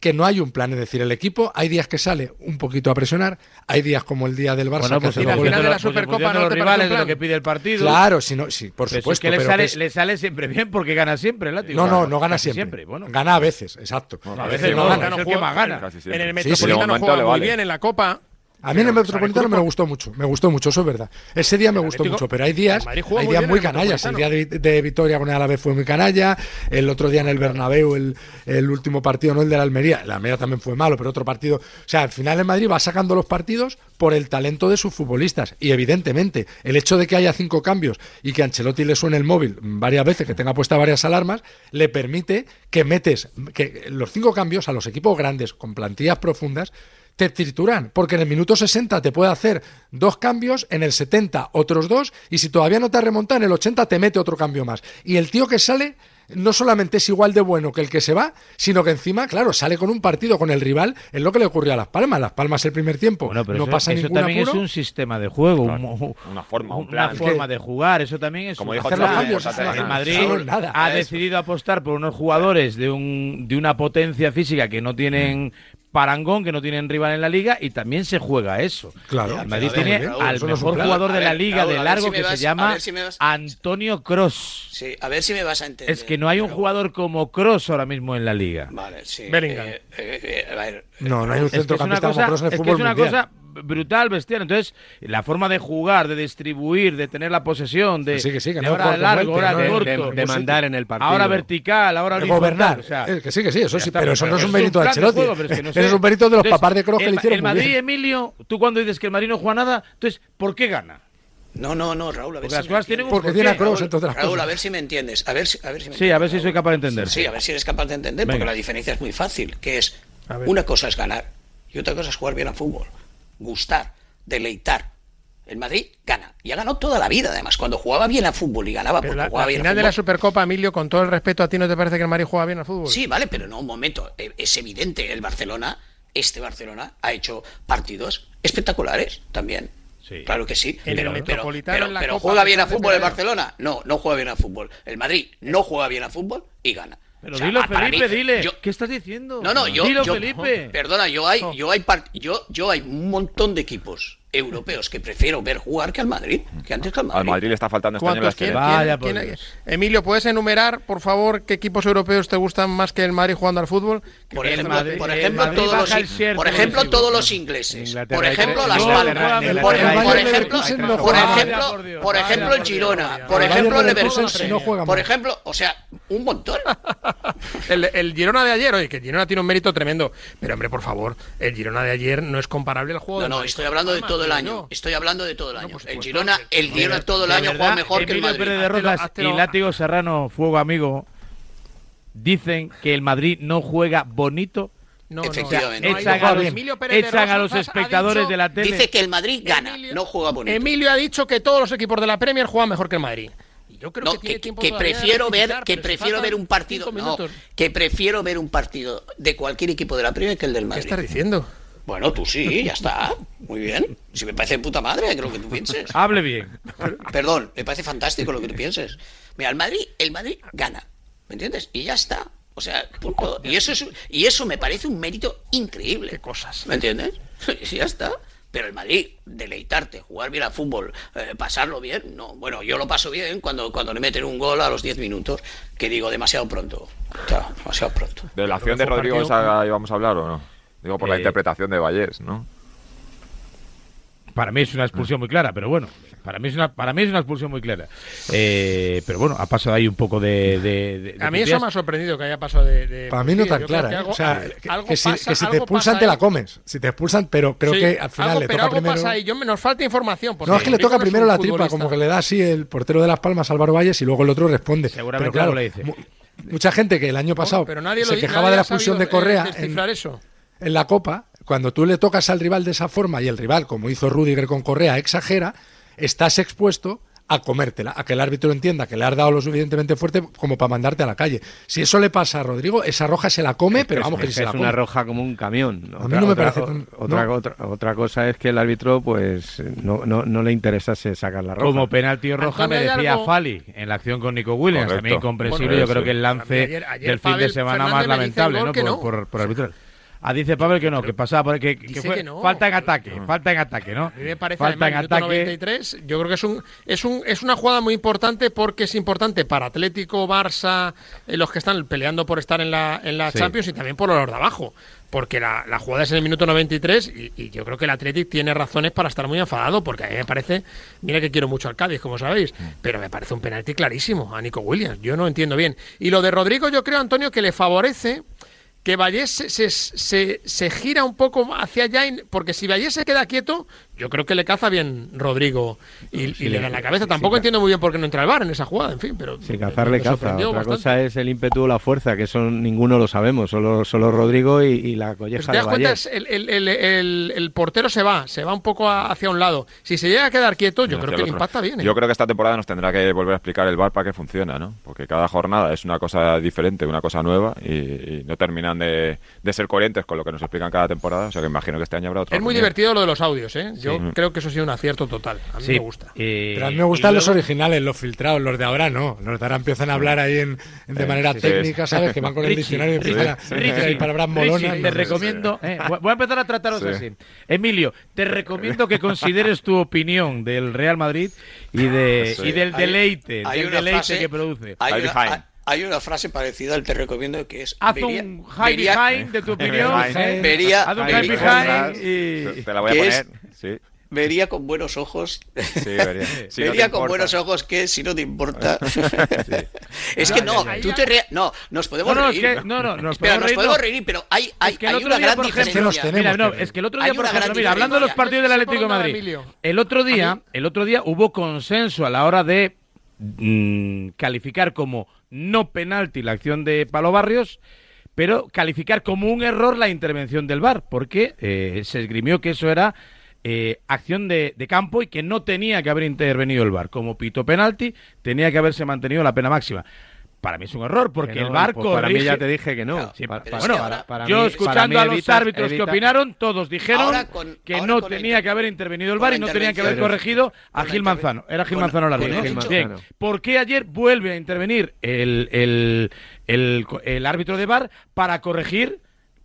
que no hay un plan, es decir, el equipo hay días que sale un poquito a presionar, hay días como el día del Barça Bueno, que pues la final de la pues Supercopa no los te parece rivales un de lo plan. que pide el partido. Claro, si no, sí, por Pero si supuesto. es que le pero sale, que es- le sale siempre bien porque gana siempre el Látigo. No, no, no gana siempre. Bueno, Gana a veces, exacto. a veces no, Metropolitano es el que juega- más gana. En el Sí, sí, Metropolitano momento juega muy bien en la Copa. A mí en el Metropolitano me gustó mucho, me gustó mucho, eso es verdad. Ese día me gustó mucho, pero hay días, hay muy días muy en canallas. El día de, de Victoria con el Alavés fue muy canalla, el otro día en el Bernabéu, el, el último partido, no el de la Almería, la Almería también fue malo, pero otro partido. O sea, al final el Madrid va sacando los partidos por el talento de sus futbolistas. Y evidentemente, el hecho de que haya cinco cambios y que a Ancelotti le suene el móvil varias veces, que tenga puestas varias alarmas, le permite que metes que los cinco cambios a los equipos grandes con plantillas profundas te trituran, porque en el minuto 60 te puede hacer dos cambios, en el 70 otros dos, y si todavía no te ha remontado, en el 80 te mete otro cambio más. Y el tío que sale no solamente es igual de bueno que el que se va, sino que encima, claro, sale con un partido con el rival, es lo que le ocurrió a Las Palmas. Las Palmas el primer tiempo Bueno, pero no eso, pasa eso ningún también apuro. es un sistema de juego, un- Una forma, un una plan. forma de jugar, eso también es Como un dijo plan. cambios, El Madrid nada. ha Eso. decidido apostar por unos jugadores de un de una potencia física que no tienen parangón, que no tienen rival en la liga y también se juega eso. Claro. El Madrid ver, tiene Raúl, al mejor jugador de la ver, liga Raúl, de largo si que vas- se llama si vas- Antonio Cross. Sí, a ver si me vas a entender. Es que no hay un Raúl. jugador como Cross ahora mismo en la liga. Vale, sí. Bellingham. eh, eh, eh, a ver, No, no hay un que centrocampista como Kroos en el es que fútbol es una mundial. cosa brutal, bestial. Entonces, la forma de jugar, de distribuir, de tener la posesión, de, Que sí, que sí, que de no ahora como largo, ahora no de, corto, de mandar en el partido. ahora vertical, ahora de horizontal. gobernar. o sea, Eh, que sí, que sí, eso sí, está, pero eso no es un mérito de Ancelotti. juego, pero es que no Eso sé. es un mérito de los Entonces, papás de Kroos que le hicieron El muy Madrid, bien. Emilio, tú cuando dices que el Madrid no juega nada, entonces, ¿por qué gana? no, no, no, Raúl, a ver Porque si las tienen un entiendes. Porque tiene a Raúl, entre otras Raúl, cosas. a ver si me entiendes. A ver si, a ver si me Sí, a ver si entiendes, soy capaz de entender. Sí, a ver si eres capaz de entender, Venga. porque la diferencia es muy fácil, que es una cosa es ganar y otra cosa es jugar bien al fútbol, gustar, deleitar. El Madrid gana y ha ganado toda la vida, además. Cuando jugaba bien al fútbol y ganaba Pero porque la, jugaba la bien al final de la fútbol. Supercopa, Emilio, con todo el respeto, ¿a ti no te parece que el Madrid juega bien al fútbol? Sí, vale, pero no, un momento. Eh, Es evidente, el Barcelona, este Barcelona, ha hecho partidos espectaculares también. Sí. Claro que sí. El pero pero, pero- pero juega bien a a fútbol el. Barcelona. No, no juega bien a fútbol. El Madrid no juega bien a fútbol y gana. Pero O sea, dilo, para Felipe, mí, dile. yo- ¿Qué estás diciendo? no, no, yo, Dilo, yo- Felipe. Perdona, yo hay, yo hay, yo, yo hay un montón de equipos europeos que prefiero ver jugar que al Madrid, que antes que al Madrid. Al Madrid. Le está faltando este año ¿quién, Vaya, ¿quién, ¿quién, Emilio, ¿puedes enumerar, por favor, qué equipos europeos te gustan más que el Madrid jugando al fútbol? Por ejemplo, por ejemplo, todos los, ingleses, por ejemplo Las Palmas, por, ejemplo, por ejemplo, por ejemplo el Girona, por ejemplo el Leverkusen, por ejemplo, o sea, un montón. el, Girona de ayer, oye, que Girona tiene un mérito tremendo, pero hombre, por favor, el Girona de ayer no es comparable al juego. No, no, estoy hablando de todo todo el año. Estoy hablando de todo el año. No, el Girona, el Girona mira, todo el año verdad, juega mejor que el Madrid. Pérez de Rojas hazte lo, hazte lo... y Látigo Serrano, fuego amigo, dicen que el Madrid no juega bonito no, Efectivamente. No, echan, a los, echan a los, espectadores dicho, de la tele. Dice que el Madrid gana, Emilio, no juega bonito. Emilio ha dicho que todos los equipos de la Premier juegan mejor que el Madrid. Yo creo no, que, que, tiene que prefiero ver que prefiero ver un partido que prefiero ver un partido de cualquier equipo de la Premier que el del Madrid. ¿Qué estás diciendo? Bueno, tú sí, ya está. Muy bien. Si me parece de puta madre, creo que tú pienses. Hable bien. Perdón, me parece fantástico lo que tú pienses. Mira, el Madrid, el Madrid gana. ¿Me entiendes? Y ya está. O sea, punto. Y eso, es, y eso me parece un mérito increíble. Qué cosas. ¿Me entiendes? Y ya está. Pero el Madrid, deleitarte, jugar bien al fútbol, eh, pasarlo bien, no. Bueno, yo lo paso bien cuando, cuando le meten un gol a los 10 minutos, que digo demasiado pronto. Demasiado pronto. ¿De la acción de Rodrigo esa, vamos a hablar o no? Digo, por la eh, interpretación de Vallés, ¿no? Para mí es una expulsión muy clara, pero bueno, para mí es una, para mí es una expulsión muy clara. Eh, pero bueno, ha pasado ahí un poco de. a mí eso me ha sorprendido que haya pasado de. para mí no tan clara. ¿eh? Algo, o sea, algo que, si, que si, te expulsan te la comes. Si te expulsan, pero creo que al final le toca pero primero. Pasa ahí. Yo, nos falta información. No es que le toca primero la tripa, como que le da así el portero de las Palmas, Álvaro Valles, y luego el otro responde. Seguramente pero claro, le dice. Mucha gente que el año pasado se quejaba de la expulsión de Correa. En, eso en la Copa, cuando tú le tocas al rival de esa forma y el rival, como hizo Rudiger con Correa, exagera, estás expuesto a comértela, a que el árbitro entienda que le has dado lo suficientemente fuerte como para mandarte a la calle. Si eso le pasa a Rodrigo, esa roja se la come, pero vamos, es, que se es la come. una roja como un camión. Otra, a mí no me otra, parece... Otra, cosa es que el árbitro pues no, no, no le interesase sacar la roja. Como penalti roja me decía algo... Fali en la acción con Nico Williams. Correcto. A mí incomprensible, yo creo que el lance del fin de semana más lamentable ¿no? por, por, por arbitral. Ah, dice Pavel que no, que pasaba por que, que, fue, falta en ataque, ah. falta en ataque, ¿no? A mí me parece falta además, en ataque. 93, yo creo que es un es un es una jugada muy importante porque es importante para Atlético, Barça, eh, los que están peleando por estar en la en la. Champions y también por los de abajo, porque la, jugada es en el minuto 93 y, y yo creo que el Atlético tiene razones para estar muy enfadado porque a mí me parece, mira que quiero mucho al Cádiz, como sabéis, mm. pero me parece un penalti clarísimo a Nico Williams, yo no entiendo bien. Y lo de Rodrigo yo creo Antonio que le favorece que Vallés se, se, se, gira un poco hacia allá, porque si Vallés se queda quieto, yo creo que le caza bien Rodrigo y, sí, y le da la cabeza. Tampoco sí, entiendo muy bien por qué no entra el bar en esa jugada, en fin, pero... Sí, eh, cazar le caza. Otra bastante. cosa es el ímpetu o la fuerza, que eso ninguno lo sabemos, solo, solo Rodrigo y, y la colleja pues, te das cuenta, el, el, el, el, portero se va, se va un poco hacia un lado. Si se llega a quedar quieto, yo creo que le impacta bien. ¿eh? Yo creo que esta temporada nos tendrá que volver a explicar el bar para que funciona, ¿no? Porque cada jornada es una cosa diferente, una cosa nueva y, y no terminan de, de, ser coherentes con lo que nos explican cada temporada, o sea que imagino que este año habrá otro. Es muy reunión. divertido lo de los audios, ¿eh? Yo Mm. Creo que eso ha sido un acierto total. A mí me gusta. Pero a mí me gustan los originales, los filtrados, los de ahora no. Los de ahora empiezan a hablar ahí en, de manera técnica, ¿sabes? Que van con el diccionario y empiezan Richie, palabras molonas. Te recomiendo. Eh, voy a empezar a trataros así. Emilio, te recomiendo que consideres tu opinión del Real Madrid y, de, y del deleite, hay del deleite frase, que produce. Hay una, frase parecida al te recomiendo que es haz un high behind de tu opinión ¿eh? haz un high behind y... te la voy a poner Vería con buenos ojos. Vería. Con buenos ojos que si no te importa. Es que no, tú te re... no, nos podemos no, no, no, no, nos, podemos, nos reír, podemos reír, pero hay, hay, que hay una día, gran diferencia. Tenemos, mira, no, es que el otro día, por ejemplo, mira, hablando de los partidos del Atlético Madrid, el otro día, el otro día hubo consenso a la hora de mm, calificar como no penalti la acción de Palo Barrios pero calificar como un error la intervención del VAR, porque eh, se esgrimió que eso era eh, acción de, campo y que no tenía que haber intervenido el VAR. Como pito penalti, tenía que haberse mantenido la pena máxima. Para mí es un error, porque el VAR pues Para mí ya te dije que no. Para, bueno, para, yo escuchando a los árbitros que opinaron, todos dijeron que no tenía que haber intervenido el VAR y no tenían que haber corregido a Gil Manzano. Era Gil Manzano el árbitro. Bien, ¿por qué ayer vuelve a intervenir el, el, el árbitro de VAR para corregir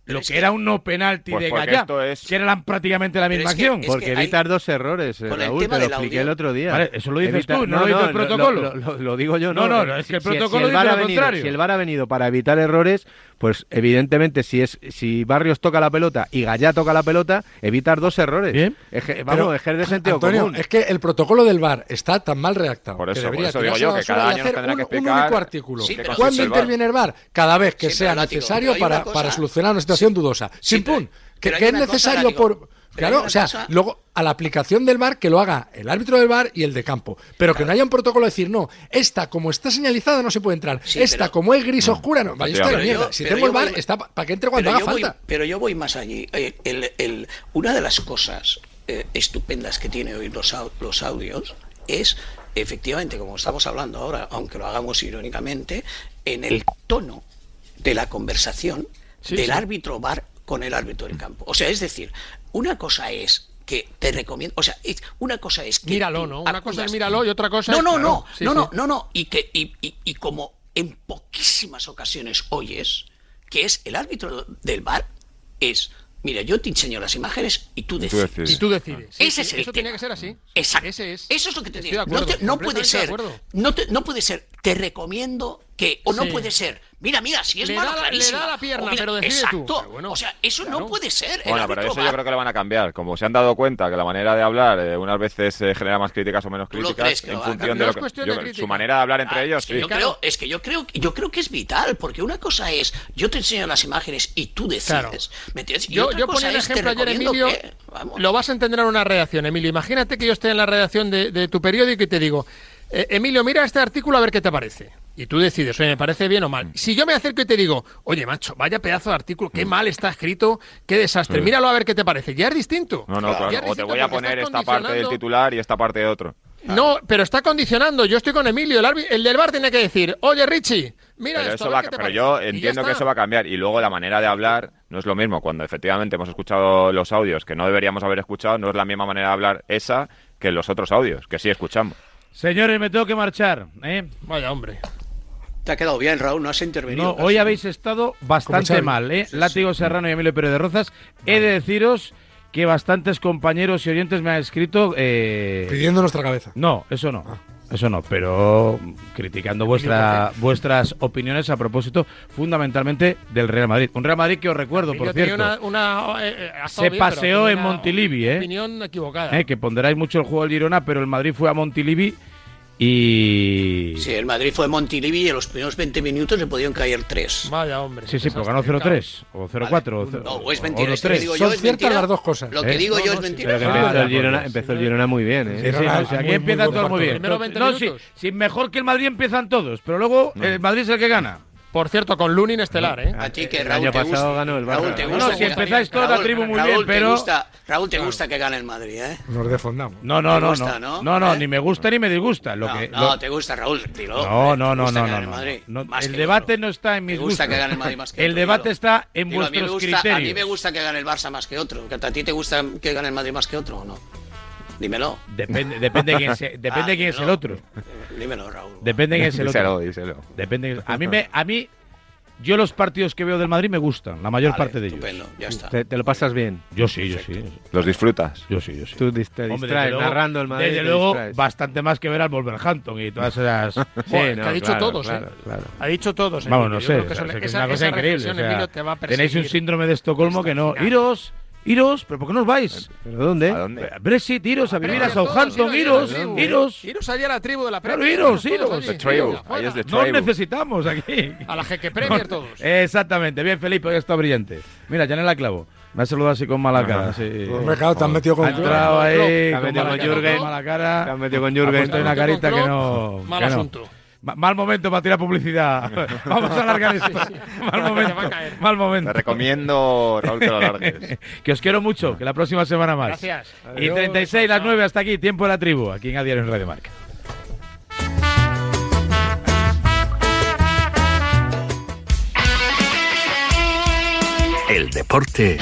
lo que era un no penalti pues de Gallá, es... que eran prácticamente la misma es que, acción. Es porque hay... dos errores, eh, Con Raúl, te lo expliqué el otro día. Vale, eso lo dices evitar... tú, no, no, lo dice el protocolo. Lo, lo, lo, digo yo, no. No, no, es que el protocolo si, si el dice lo contrario. Si el VAR ha venido para evitar errores, pues evidentemente si es si Barrios toca la pelota y Gallá toca la pelota, evitar dos errores. Bien. Eje, vamos, ejer de ah, sentido Antonio, común. es que el protocolo del VAR está tan mal redactado. Por eso, que debería por eso digo yo que cada año nos tendrá que explicar. Un único artículo. ¿Cuándo interviene el VAR? Cada vez que sea necesario para solucionar nuestra dudosa. Sin sí, pun. Que, es necesario por. Claro, o sea, luego a la aplicación del bar que lo haga el árbitro del bar y el de campo. Pero que no haya un protocolo de decir, no, esta como está señalizada no se puede entrar. Esta como es gris mm, oscura, no. Vaya pero, si tengo el VAR, voy... está para pa que entre cuando haga falta. Pero yo voy más allí. El, el, el, una de las cosas eh, estupendas que tiene hoy los, los audios es, efectivamente, como estamos hablando ahora, aunque lo hagamos irónicamente, en el tono de la conversación del árbitro bar con el árbitro del campo. O sea, es decir, una cosa es que te recomiendo, o sea, una cosa es que míralo, ¿no? Una cosa es míralo y otra cosa no, es no, claro. no, no, no, no, no, y que y, y, como en poquísimas ocasiones oyes que es el árbitro del bar es Mira, yo te enseño las imágenes y tú decides. Y tú decides. Ese es el eso tiene que ser así. Exacto. Ese es. Eso es lo que te digo. No, no, puede ser. No, te, no puede ser. Te recomiendo que o no puede ser. Mira, mira, si es le mano da, clarísimo. Le da la pierna, pero decide exacto. O sea, eso no puede ser. Bueno, pero eso yo creo que lo van a cambiar. Como se han dado cuenta que la manera de hablar eh, unas veces genera más críticas o menos críticas en función de lo que su manera de hablar entre ah, ellos. Es que, sí. yo creo, es que yo creo, yo creo que es vital porque una cosa es yo te enseño las imágenes y tú decides. ¿me entiendes? Yo, yo ponía el ejemplo ayer, Emilio. Que, lo vas a entender en una redacción, Emilio. Imagínate que yo esté en la redacción de, de tu periódico y te digo, eh, Emilio, mira este artículo a ver qué te parece y tú decides, oye, me parece bien o mal. Mm. Si yo me acerco y te digo, oye, macho, vaya pedazo de artículo, qué mm. mal está escrito, qué desastre, míralo a ver qué te parece, ya es distinto. No, no, claro. O te voy a poner esta parte del titular y esta parte de otro. No, pero está condicionando. Yo estoy con Emilio. El, el del bar tiene que decir, oye Richie, mira pero esto, eso va, Pero yo entiendo que eso va a cambiar. Y luego la manera de hablar no es lo mismo. Cuando efectivamente hemos escuchado los audios que no deberíamos haber escuchado, no es la misma manera de hablar esa que los otros audios, que sí escuchamos. Señores, me tengo que marchar. ¿eh? Vaya hombre. Ha quedado bien, Raúl, no has intervenido. Hoy habéis estado bastante mal, ¿eh? Látigo. Serrano y Emilio Pérez de Rozas. He de deciros que bastantes compañeros y oyentes me han escrito. Eh, Pidiendo nuestra cabeza. No, eso no. Ah. Eso no, pero criticando vuestra, vuestras opiniones a propósito fundamentalmente del Real Madrid. Un Real Madrid que os recuerdo, por cierto. Se paseó en Montilivi, ¿eh? Opinión equivocada. Eh, que ponderáis mucho el juego del Girona, pero el Madrid fue a Montilivi y. Sí, el Madrid fue Montilivi y en los primeros 20 minutos le podían caer 3. Vaya, hombre. Sí, sí, pero ganó 0-3 o 0-4. Vale. No, es mentira. Lo que digo yo es mentira. las dos cosas. Lo que ¿Eh? digo yo es mentira. empezó, el Girona, muy bien. ¿eh? Sí, sí, no, o sea, aquí empiezan todos muy bien. Primero 20 no, sí, sí, mejor que el Madrid empiezan todos, pero luego el Madrid es el que gana. Por cierto, con Lunin estelar, ¿eh? A ti que Raúl, el año te pasado gusta, ganó el Barça. Raúl, si empezáis toda la tribu muy bien, pero. Raúl, te gusta que gane el Madrid, ¿eh? Nos defondamos. No, no, no. Gusta, no, no, no ¿Eh? ni me gusta ni me disgusta. Lo no, que, no te gusta, Raúl, dilo. No, no, no, no. no, el debate no está en mis gustos. gusta que gane el Madrid más que El debate está en vuestros criterios. A mí me gusta que gane el Barça más que otro. ¿A ti te gusta que gane el Madrid más que otro o no? Dímelo. Depende, depende de quién, se, ah, depende ah, quién es el otro. Dímelo, Raúl. Depende de quién es el díselo, otro. Díselo, Depende, a mí me, a mí yo los partidos que veo del Madrid me gustan, la mayor vale, parte de estupendo, ellos. Ya está. ¿Te, ¿Te, lo pasas bien? Yo sí, yo sí, yo sí. ¿Los disfrutas? Yo sí, yo sí. Tú te distraes Hombre, luego, narrando el Madrid. Desde luego, distraes. bastante más que ver al Wolverhampton y todas esas... sí, bueno, no, que ha dicho claro, todos, ¿eh? claro, ¿eh? Claro. Ha dicho todos. ¿eh? Vamos, no sé, es una cosa increíble. Tenéis un síndrome de Estocolmo que no... ¡Iros! Iros, pero ¿por qué no os vais? Eh, ¿Pero dónde? ¿A dónde? Eh, Brexit, iros a vivir a, Southampton, iros, iros, iros. Iros allí a la tribu de la Premier. Claro, iros, iros. The tribu. Nos necesitamos aquí. A la jeque Premier todos. Exactamente, bien Felipe, está brillante. Mira, Janela Clavo. Me ha saludado así con mala cara. Sí. Pues claro, te has oh. metido con Ha entrado ahí, te has metido con Jürgen. Mala cara. Te has metido con Jürgen. Estoy una carita que no. Mal asunto. Mal momento para tirar publicidad. Vamos a alargar esto. Mal momento. Mal momento. Te recomiendo, Raúl, que lo alargues. que os quiero mucho. Que la próxima semana más. Gracias. Y 36, las 9, hasta aquí. Tiempo de la tribu. Aquí en Adiario en Radio Marca. El deporte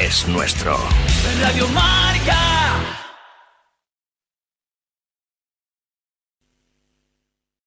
es nuestro. Radio Marca.